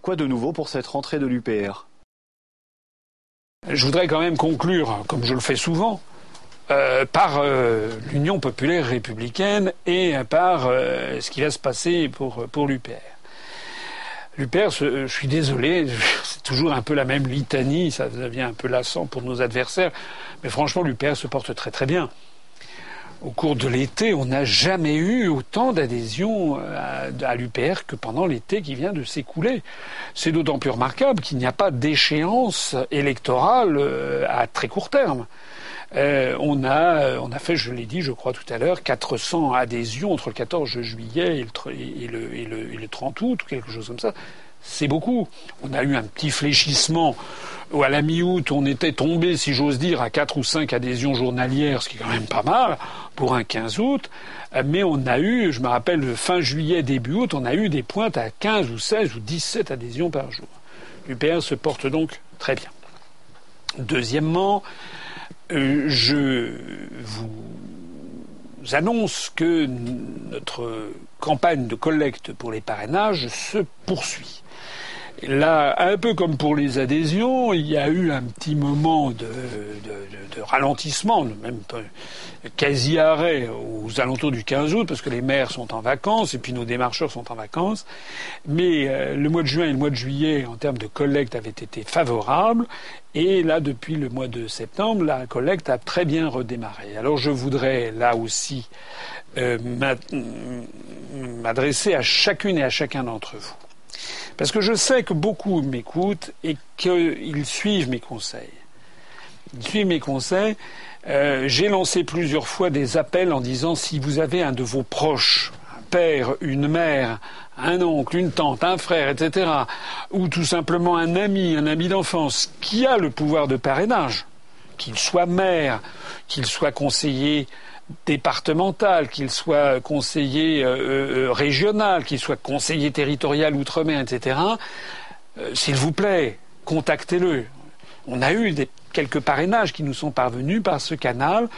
Quoi de nouveau pour cette rentrée de l'UPR Je voudrais quand même conclure, comme je le fais souvent, euh, par l'Union populaire républicaine et par ce qui va se passer pour, pour l'UPR. L'UPR, je suis désolé, c'est toujours un peu la même litanie, ça devient un peu lassant pour nos adversaires, mais franchement, l'UPR se porte très très bien au cours de l'été, on n'a jamais eu autant d'adhésion euh, à, l'UPR que pendant l'été qui vient de s'écouler. C'est d'autant plus remarquable qu'il n'y a pas d'échéance électorale euh, à très court terme. Euh, on, a, on a fait, je l'ai dit, je crois tout à l'heure, 400 adhésions entre le 14 juillet et le, et le 30 août, quelque chose comme ça. C'est beaucoup. On a eu un petit fléchissement où à la mi-août, on était tombé, si j'ose dire, à 4 ou 5 adhésions journalières, ce qui est quand même pas mal pour un 15 août. Mais on a eu, je me rappelle, fin juillet, début août, on a eu des pointes à 15 ou 16 ou 17 adhésions par jour. L'UPR se porte donc très bien. Deuxièmement, euh, je vous annonce que notre campagne de collecte pour les parrainages se poursuit. Là, un peu comme pour les adhésions, il y a eu un petit moment de, ralentissement, même quasi arrêt aux alentours du 15 août, parce que les maires sont en vacances et puis nos démarcheurs sont en vacances. Mais euh, le mois de juin et le mois de juillet, en termes de collecte, avaient été favorables. Et là, depuis le mois de septembre, la collecte a très bien redémarré. Alors je voudrais là aussi euh, m'adresser à chacune et à chacun d'entre vous. Parce que je sais que beaucoup m'écoutent et qu'ils suivent mes conseils. Ils suivent mes conseils. Euh, j'ai lancé plusieurs fois des appels en disant si vous avez un de vos proches, un père, une mère, un oncle, une tante, un frère, etc., ou tout simplement un ami, un ami d'enfance, qui a le pouvoir de parrainage, qu'il soit maire, qu'il soit conseiller départemental, qu'il soit conseiller euh, euh, régional, qu'il soit conseiller territorial outre-mer, etc., euh, s'il vous plaît, contactez-le. On a eu quelques parrainages qui nous sont parvenus par ce canal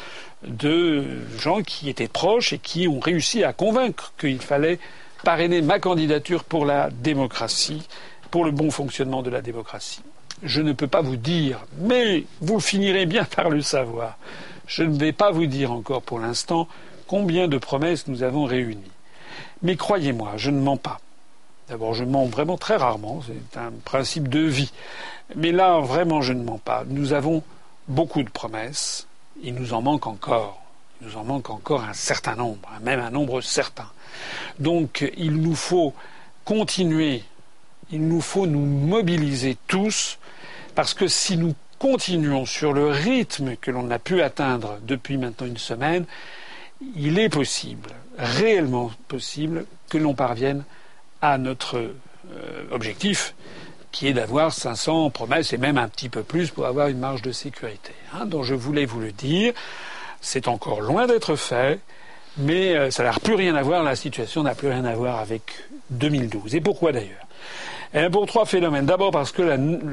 de gens qui étaient proches et qui ont réussi à convaincre qu'il fallait parrainer ma candidature pour la démocratie, pour le bon fonctionnement de la démocratie. Je ne peux pas vous dire, mais vous finirez bien par le savoir. Je ne vais pas vous dire encore pour l'instant combien de promesses nous avons réunies. Mais croyez-moi, je ne mens pas. D'abord, je mens vraiment très rarement, c'est un principe de vie. Mais là, vraiment, je ne mens pas. Nous avons beaucoup de promesses, il nous en manque encore. Il nous en manque encore un certain nombre, même un nombre certain. Donc, il nous faut continuer, il nous faut nous mobiliser tous, parce que si nous continuons sur le rythme que l'on a pu atteindre depuis maintenant une semaine, il est possible, réellement possible, que l'on parvienne à notre euh, objectif, qui est d'avoir 500 promesses et même un petit peu plus pour avoir une marge de sécurité. Hein, dont je voulais vous le dire, c'est encore loin d'être fait, mais euh, ça n'a plus rien à voir, la situation n'a plus rien à voir avec 2012. Et pourquoi d'ailleurs? Eh Pour trois phénomènes. D'abord parce que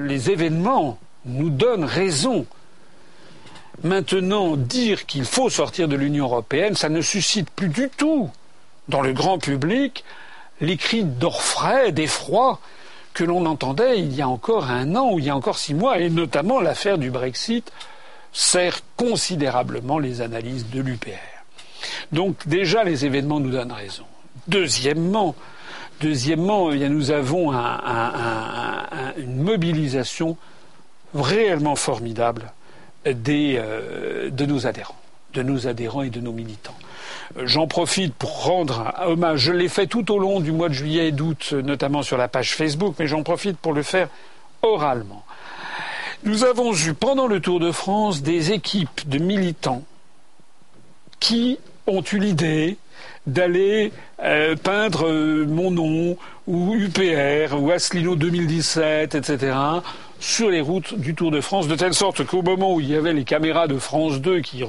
les événements nous donne raison. Maintenant, dire qu'il faut sortir de l'Union européenne, ça ne suscite plus du tout dans le grand public les cris d'orfraie, d'effroi que l'on entendait il y a encore un an ou il y a encore six mois, et notamment l'affaire du Brexit sert considérablement les analyses de l'UPR. Donc déjà, les événements nous donnent raison. Deuxièmement, eh nous avons une mobilisation réellement formidable euh, de nos adhérents, de nos adhérents et de nos militants. Euh, j'en profite pour rendre hommage. Je l'ai fait tout au long du mois de juillet et d'août, notamment sur la page Facebook, mais j'en profite pour le faire oralement. Nous avons eu pendant le Tour de France des équipes de militants qui ont eu l'idée d'aller euh, peindre mon nom ou UPR ou Asselineau 2017, etc sur les routes du Tour de France, de telle sorte qu'au moment où il y avait les caméras de France 2 qui,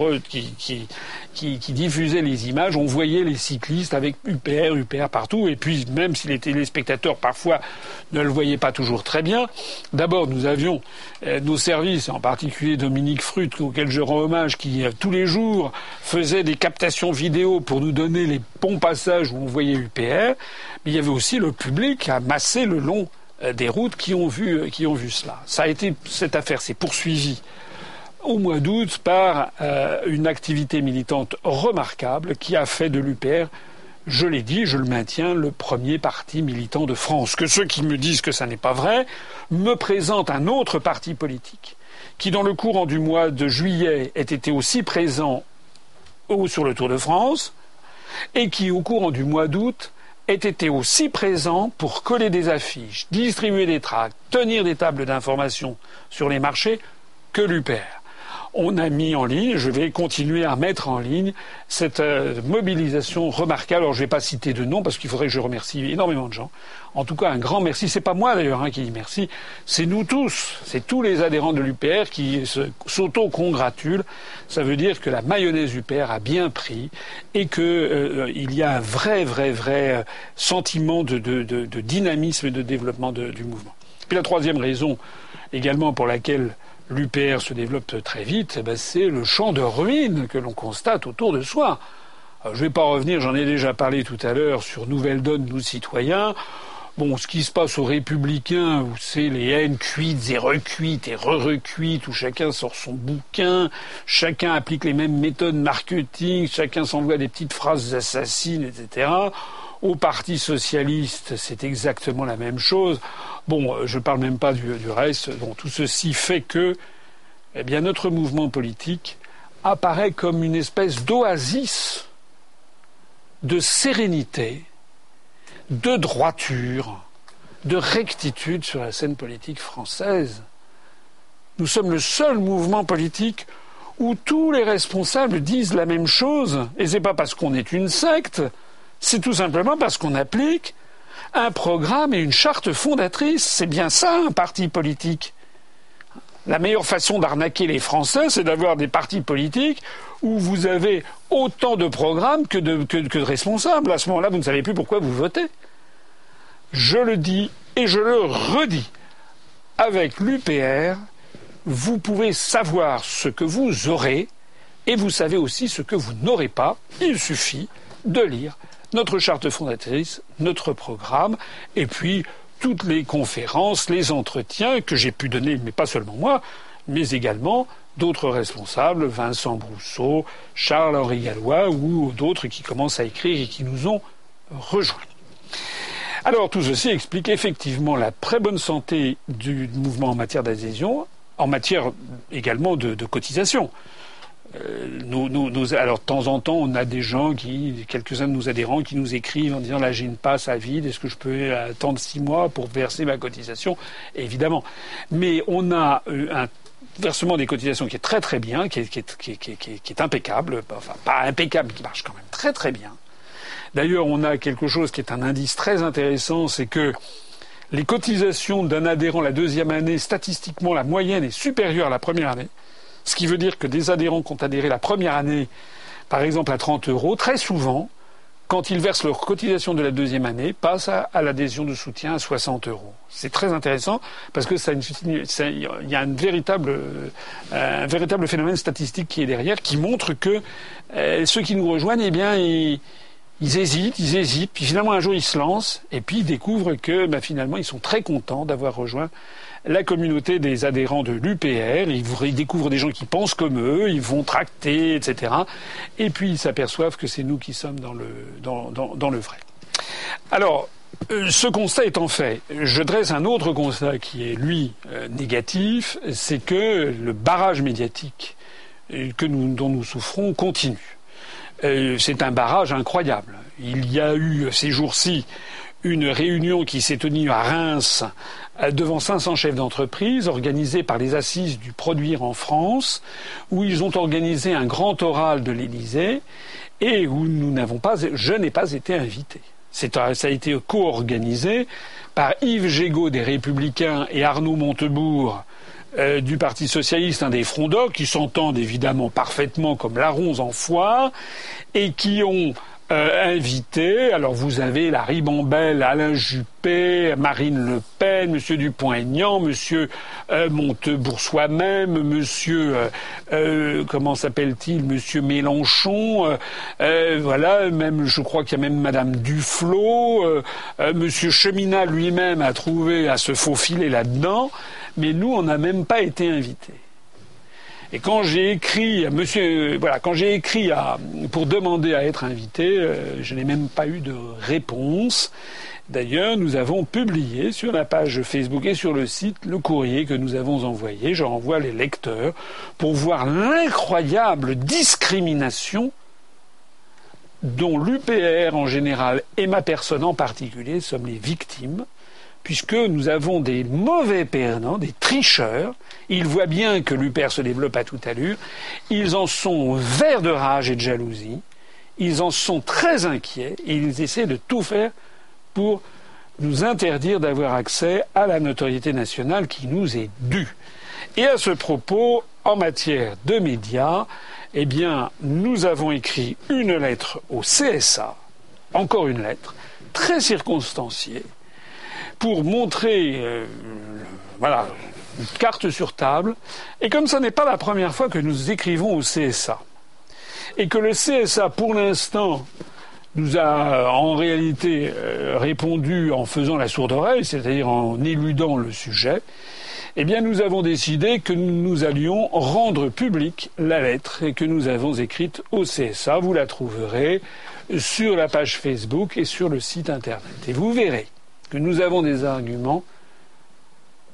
qui, diffusaient les images, on voyait les cyclistes avec UPR, UPR partout, et puis même si les téléspectateurs parfois ne le voyaient pas toujours très bien, d'abord nous avions euh, nos services, en particulier Dominique Frut, auquel je rends hommage, qui euh, tous les jours faisait des captations vidéo pour nous donner les bons passages où on voyait UPR, mais il y avait aussi le public à masser le long des routes qui ont vu, euh, qui cela. A été, cette affaire s'est poursuivie au mois d'août par euh, une activité militante remarquable qui a fait de l'UPR, je l'ai dit, je le maintiens, le premier parti militant de France. Que ceux qui me disent que ça n'est pas vrai me présentent un autre parti politique qui, dans le courant du mois de juillet, ait été aussi présent sur le Tour de France et qui, au courant du mois d'août, ait été aussi présent pour coller des affiches, distribuer des tracts, tenir des tables d'information sur les marchés que l'UPR on a mis en ligne, je vais continuer à mettre en ligne cette euh, mobilisation remarquable. Alors je ne vais pas citer de nom parce qu'il faudrait que je remercie énormément de gens. En tout cas, un grand merci. C'est pas moi d'ailleurs hein, qui dis merci, c'est nous tous, c'est tous les adhérents de l'UPR qui s'auto-congratulent. Ça veut dire que la mayonnaise UPR a bien pris et qu'il euh, y a un vrai, vrai, vrai euh, sentiment de, dynamisme et de développement du mouvement. Puis la troisième raison également pour laquelle l'UPR se développe très vite, eh ben, c'est le champ de ruines que l'on constate autour de soi. je ne vais pas revenir, j'en ai déjà parlé tout à l'heure sur Nouvelle Donne, nous citoyens. Bon, ce qui se passe aux républicains, où c'est les haines cuites et recuites et re-recuites, où chacun sort son bouquin, chacun applique les mêmes méthodes marketing, chacun s'envoie des petites phrases assassines, etc. Au Parti socialiste, c'est exactement la même chose. Bon, euh, je ne parle même pas du, reste. Tout ceci fait que, eh notre mouvement politique apparaît comme une espèce d'oasis de sérénité, de droiture, de rectitude sur la scène politique française. Nous sommes le seul mouvement politique où tous les responsables disent la même chose, et n'est pas parce qu'on est une secte, c'est tout simplement parce qu'on applique un programme et une charte fondatrice. C'est bien ça, un parti politique. La meilleure façon d'arnaquer les Français, c'est d'avoir des partis politiques où vous avez autant de programmes que de, responsables. À ce moment-là, vous ne savez plus pourquoi vous votez. Je le dis et je le redis. Avec l'UPR, vous pouvez savoir ce que vous aurez et vous savez aussi ce que vous n'aurez pas. Il suffit de lire notre charte fondatrice, notre programme, et puis toutes les conférences, les entretiens que j'ai pu donner, mais pas seulement moi, mais également d'autres responsables, Vincent Brousseau, Charles-Henri Gallois ou d'autres qui commencent à écrire et qui nous ont rejoints. Alors tout ceci explique effectivement la très bonne santé du mouvement en matière d'adhésion, en matière également de, de cotisation. Euh, alors de temps en temps, on a des gens qui, quelques-uns de nos adhérents, qui nous écrivent en disant là j'ai une passe à vide, est-ce que je peux attendre six mois pour verser ma cotisation? Évidemment, mais on a euh, un versement des cotisations qui est très très bien, qui est, impeccable, enfin pas impeccable, mais qui marche quand même très très bien. D'ailleurs, on a quelque chose qui est un indice très intéressant, c'est que les cotisations d'un adhérent la deuxième année, statistiquement, la moyenne est supérieure à la première année. Ce qui veut dire que des adhérents qui ont adhéré la première année, par exemple à 30 euros, très souvent, quand ils versent leur cotisation de la deuxième année, passent à, l'adhésion de soutien à 60 euros. C'est très intéressant parce que ça, il y a un véritable, euh, un véritable phénomène statistique qui est derrière, qui montre que euh, ceux qui nous rejoignent, eh bien, ils, Ils hésitent, ils hésitent, puis finalement un jour ils se lancent, et puis ils découvrent que bah, finalement ils sont très contents d'avoir rejoint la communauté des adhérents de l'UPR. Ils découvrent des gens qui pensent comme eux, ils vont tracter, etc. Et puis ils s'aperçoivent que c'est nous qui sommes dans le, dans, le vrai. Alors, euh, ce constat étant fait, je dresse un autre constat qui est, lui, euh, négatif, c'est que le barrage médiatique euh, que nous, dont nous souffrons continue. C'est un barrage incroyable. Il y a eu ces jours-ci une réunion qui s'est tenue à Reims devant 500 chefs d'entreprise organisée par les assises du produire en France, où ils ont organisé un grand oral de l'Élysée et où nous n'avons pas, je n'ai pas été invité. Ça a été co-organisé par Yves Gégaud des Républicains et Arnaud Montebourg euh, du Parti socialiste, un des frondocs, qui s'entendent évidemment parfaitement comme larrons en foire, et qui ont euh, invité. Alors vous avez la ribambelle Alain Juppé, Marine Le Pen, Monsieur Dupont-Aignan, Monsieur euh, Montebourg même Monsieur euh, comment s'appelle-t-il, Monsieur Mélenchon. voilà, même je crois qu'il y a même Madame Duflot. Monsieur Cheminat lui-même a trouvé à se faufiler là-dedans, mais nous on n'a même pas été invités. Et quand j'ai écrit, monsieur, voilà, quand j'ai écrit à, pour demander à être invité, euh, je n'ai même pas eu de réponse. D'ailleurs, nous avons publié sur la page Facebook et sur le site le courrier que nous avons envoyé. Je renvoie les lecteurs pour voir l'incroyable discrimination dont l'UPR en général et ma personne en particulier sommes les victimes puisque nous avons des mauvais perdants, des tricheurs. Ils voient bien que l'UPR se développe à toute allure. Ils en sont verts de rage et de jalousie. Ils en sont très inquiets et ils essaient de tout faire pour nous interdire d'avoir accès à la notoriété nationale qui nous est due. Et à ce propos, en matière de médias, eh bien, nous avons écrit une lettre au CSA, encore une lettre, très circonstanciée, pour montrer, euh, voilà, une carte sur table. Et comme ce n'est pas la première fois que nous écrivons au CSA, et que le CSA, pour l'instant, nous a en réalité euh, répondu en faisant la sourde oreille, c'est-à-dire en éludant le sujet, eh bien nous avons décidé que nous allions rendre publique la lettre et que nous avons écrite au CSA. Vous la trouverez sur la page Facebook et sur le site internet. Et vous verrez que nous avons des arguments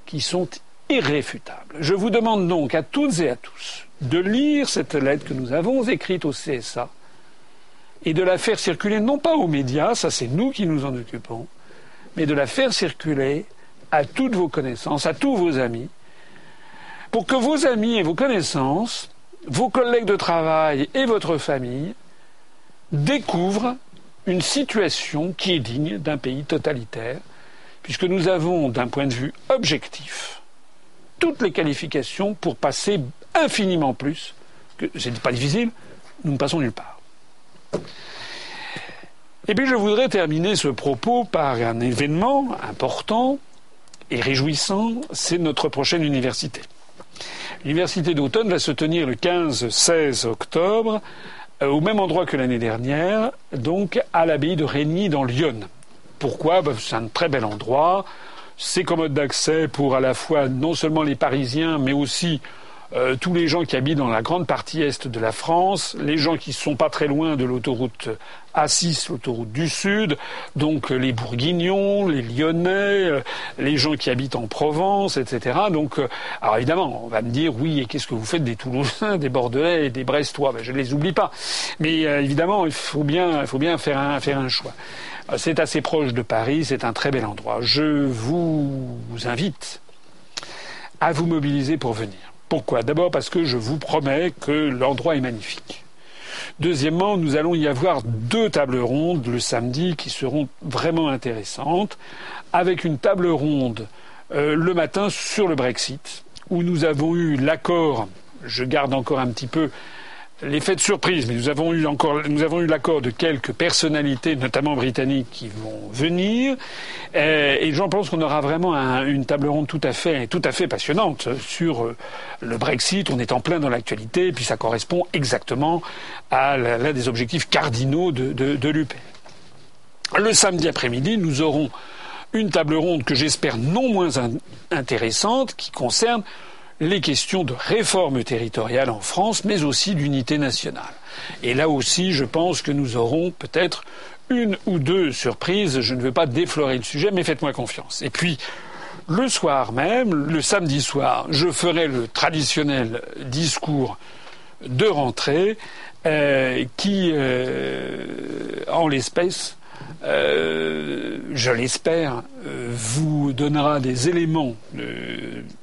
qui sont irréfutables. Je vous demande donc à toutes et à tous de lire cette lettre que nous avons écrite au CSA et de la faire circuler non pas aux médias, ça c'est nous qui nous en occupons, mais de la faire circuler à toutes vos connaissances, à tous vos amis, pour que vos amis et vos connaissances, vos collègues de travail et votre famille découvrent une situation qui est digne d'un pays totalitaire, puisque nous avons, d'un point de vue objectif, toutes les qualifications pour passer infiniment plus, que c'est pas difficile, nous ne passons nulle part. Et puis je voudrais terminer ce propos par un événement important et réjouissant, c'est notre prochaine université. L'université d'automne va se tenir le 15-16 octobre au même endroit que l'année dernière, donc à l'abbaye de Régny dans Lyon. Pourquoi? Ben, C'est un très bel endroit, c'est commode d'accès pour à la fois non seulement les Parisiens, mais aussi euh, tous les gens qui habitent dans la grande partie est de la France, les gens qui ne sont pas très loin de l'autoroute A6, l'autoroute du Sud, donc euh, les Bourguignons, les Lyonnais, euh, les gens qui habitent en Provence, etc. Donc, alors évidemment, on va me dire, oui, et qu'est-ce que vous faites des Toulousains, des Bordelais et des Brestois? Ben, Je ne les oublie pas. Mais évidemment, il faut bien, il faut bien faire, un, faire un choix. C'est assez proche de Paris, c'est un très bel endroit. Je vous invite à vous mobiliser pour venir. Pourquoi? D'abord parce que je vous promets que l'endroit est magnifique. Deuxièmement, nous allons y avoir deux tables rondes le samedi qui seront vraiment intéressantes, avec une table ronde euh, le matin sur le Brexit, où nous avons eu l'accord, je garde encore un petit peu l'effet de surprise, mais nous avons eu l'accord de quelques personnalités, notamment britanniques, qui vont venir, euh, et j'en pense qu'on aura vraiment une table ronde tout à fait, tout passionnante sur euh, le Brexit. On est en plein dans l'actualité, puis ça correspond exactement à l'un des objectifs cardinaux de l'UP. Le samedi après-midi, nous aurons une table ronde que j'espère non moins intéressante qui concerne les questions de réforme territoriale en France, mais aussi d'unité nationale. Et là aussi, je pense que nous aurons peut-être une ou deux surprises. Je ne veux pas déflorer le sujet, mais faites-moi confiance. Et puis, le soir même, le samedi soir, je ferai le traditionnel discours de rentrée euh, qui, euh, en l'espèce, euh, je l'espère, vous donnera des éléments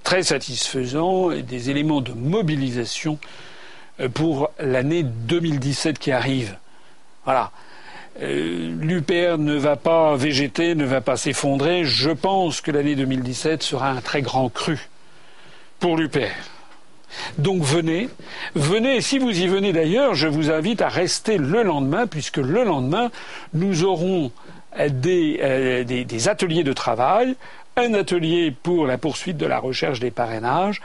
très satisfaisants et des éléments de mobilisation pour l'année 2017 qui arrive. Voilà. Euh, L'UPR ne va pas végéter, ne va pas s'effondrer. Je pense que l'année 2017 sera un très grand cru pour l'UPR. Donc venez, venez, si vous y venez d'ailleurs, je vous invite à rester le lendemain, puisque le lendemain, nous aurons des, euh, des ateliers de travail, un atelier pour la poursuite de la recherche des parrainages,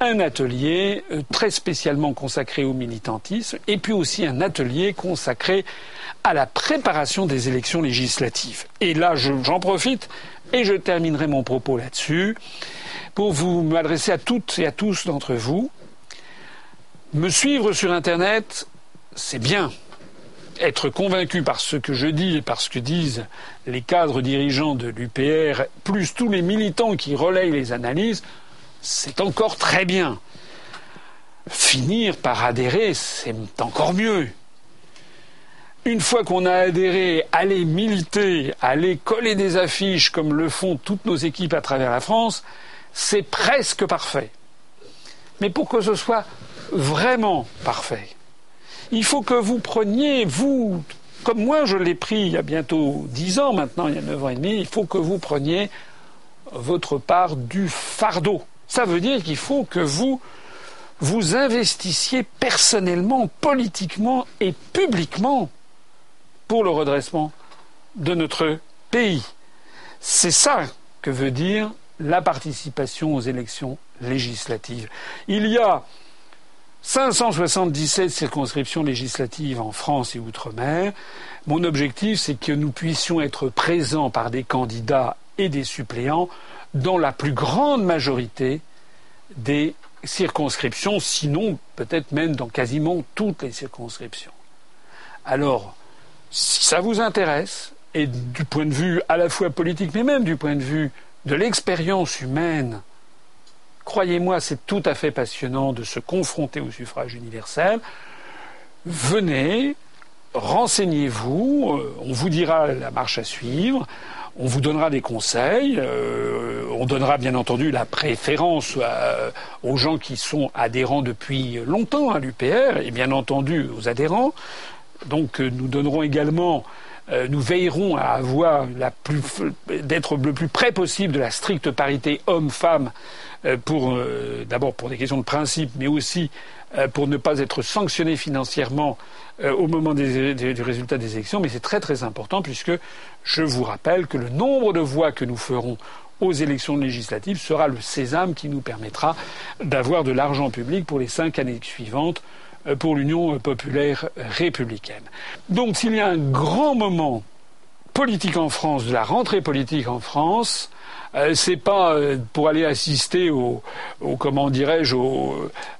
un atelier euh, très spécialement consacré au militantisme et puis aussi un atelier consacré à la préparation des élections législatives. Et là, j'en profite et je terminerai mon propos là-dessus pour vous m'adresser à toutes et à tous d'entre vous. Me suivre sur Internet, c'est bien. Être convaincu par ce que je dis et par ce que disent les cadres dirigeants de l'UPR, plus tous les militants qui relayent les analyses, c'est encore très bien. Finir par adhérer, c'est encore mieux. Une fois qu'on a adhéré, aller militer, aller coller des affiches comme le font toutes nos équipes à travers la France, c'est presque parfait. Mais pour que ce soit vraiment parfait, il faut que vous preniez, vous, comme moi je l'ai pris il y a bientôt dix ans maintenant, il y a neuf ans et demi, il faut que vous preniez votre part du fardeau. Ça veut dire qu'il faut que vous vous investissiez personnellement, politiquement et publiquement pour le redressement de notre pays. C'est ça que veut dire la participation aux élections législatives. Il y a 577 circonscriptions législatives en France et outre-mer. Mon objectif, c'est que nous puissions être présents par des candidats et des suppléants dans la plus grande majorité des circonscriptions, sinon peut-être même dans quasiment toutes les circonscriptions. Alors, si ça vous intéresse, et du point de vue à la fois politique, mais même du point de vue de l'expérience humaine, croyez-moi, c'est tout à fait passionnant de se confronter au suffrage universel. Venez, renseignez-vous, euh, on vous dira la marche à suivre. On vous donnera des conseils. Euh, on donnera bien entendu la préférence aux gens qui sont adhérents depuis longtemps à l'UPR et bien entendu aux adhérents. Donc euh, nous donnerons également nous veillerons à avoir d'être le plus près possible de la stricte parité homme-femme pour d'abord pour des questions de principe, mais aussi pour ne pas être sanctionné financièrement au moment du résultat des élections. Mais c'est très très important puisque je vous rappelle que le nombre de voix que nous ferons aux élections législatives sera le sésame qui nous permettra d'avoir de l'argent public pour les cinq années suivantes euh, pour l'Union populaire républicaine. Donc s'il y a un grand moment politique en France, de la rentrée politique en France, euh, c'est pas euh, pour aller assister au, comment dirais-je,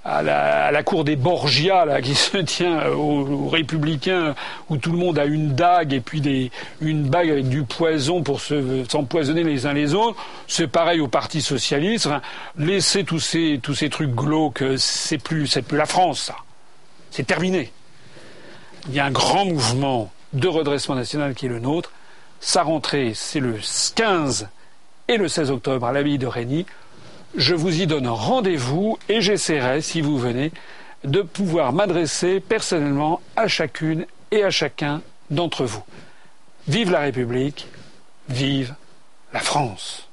à la, cour des Borgia là, qui se tient aux, républicains où tout le monde a une dague et puis une bague avec du poison pour s'empoisonner les uns les autres. C'est pareil au Parti socialiste. Ces tous ces trucs glauques, c'est plus c'est plus la France ça. C'est terminé. Il y a un grand mouvement de redressement national qui est le nôtre. Sa rentrée, c'est le 15 et le 16 octobre à l'abbaye de Régny. Je vous y donne rendez-vous et j'essaierai, si vous venez, de pouvoir m'adresser personnellement à chacune et à chacun d'entre vous. Vive la République, vive la France.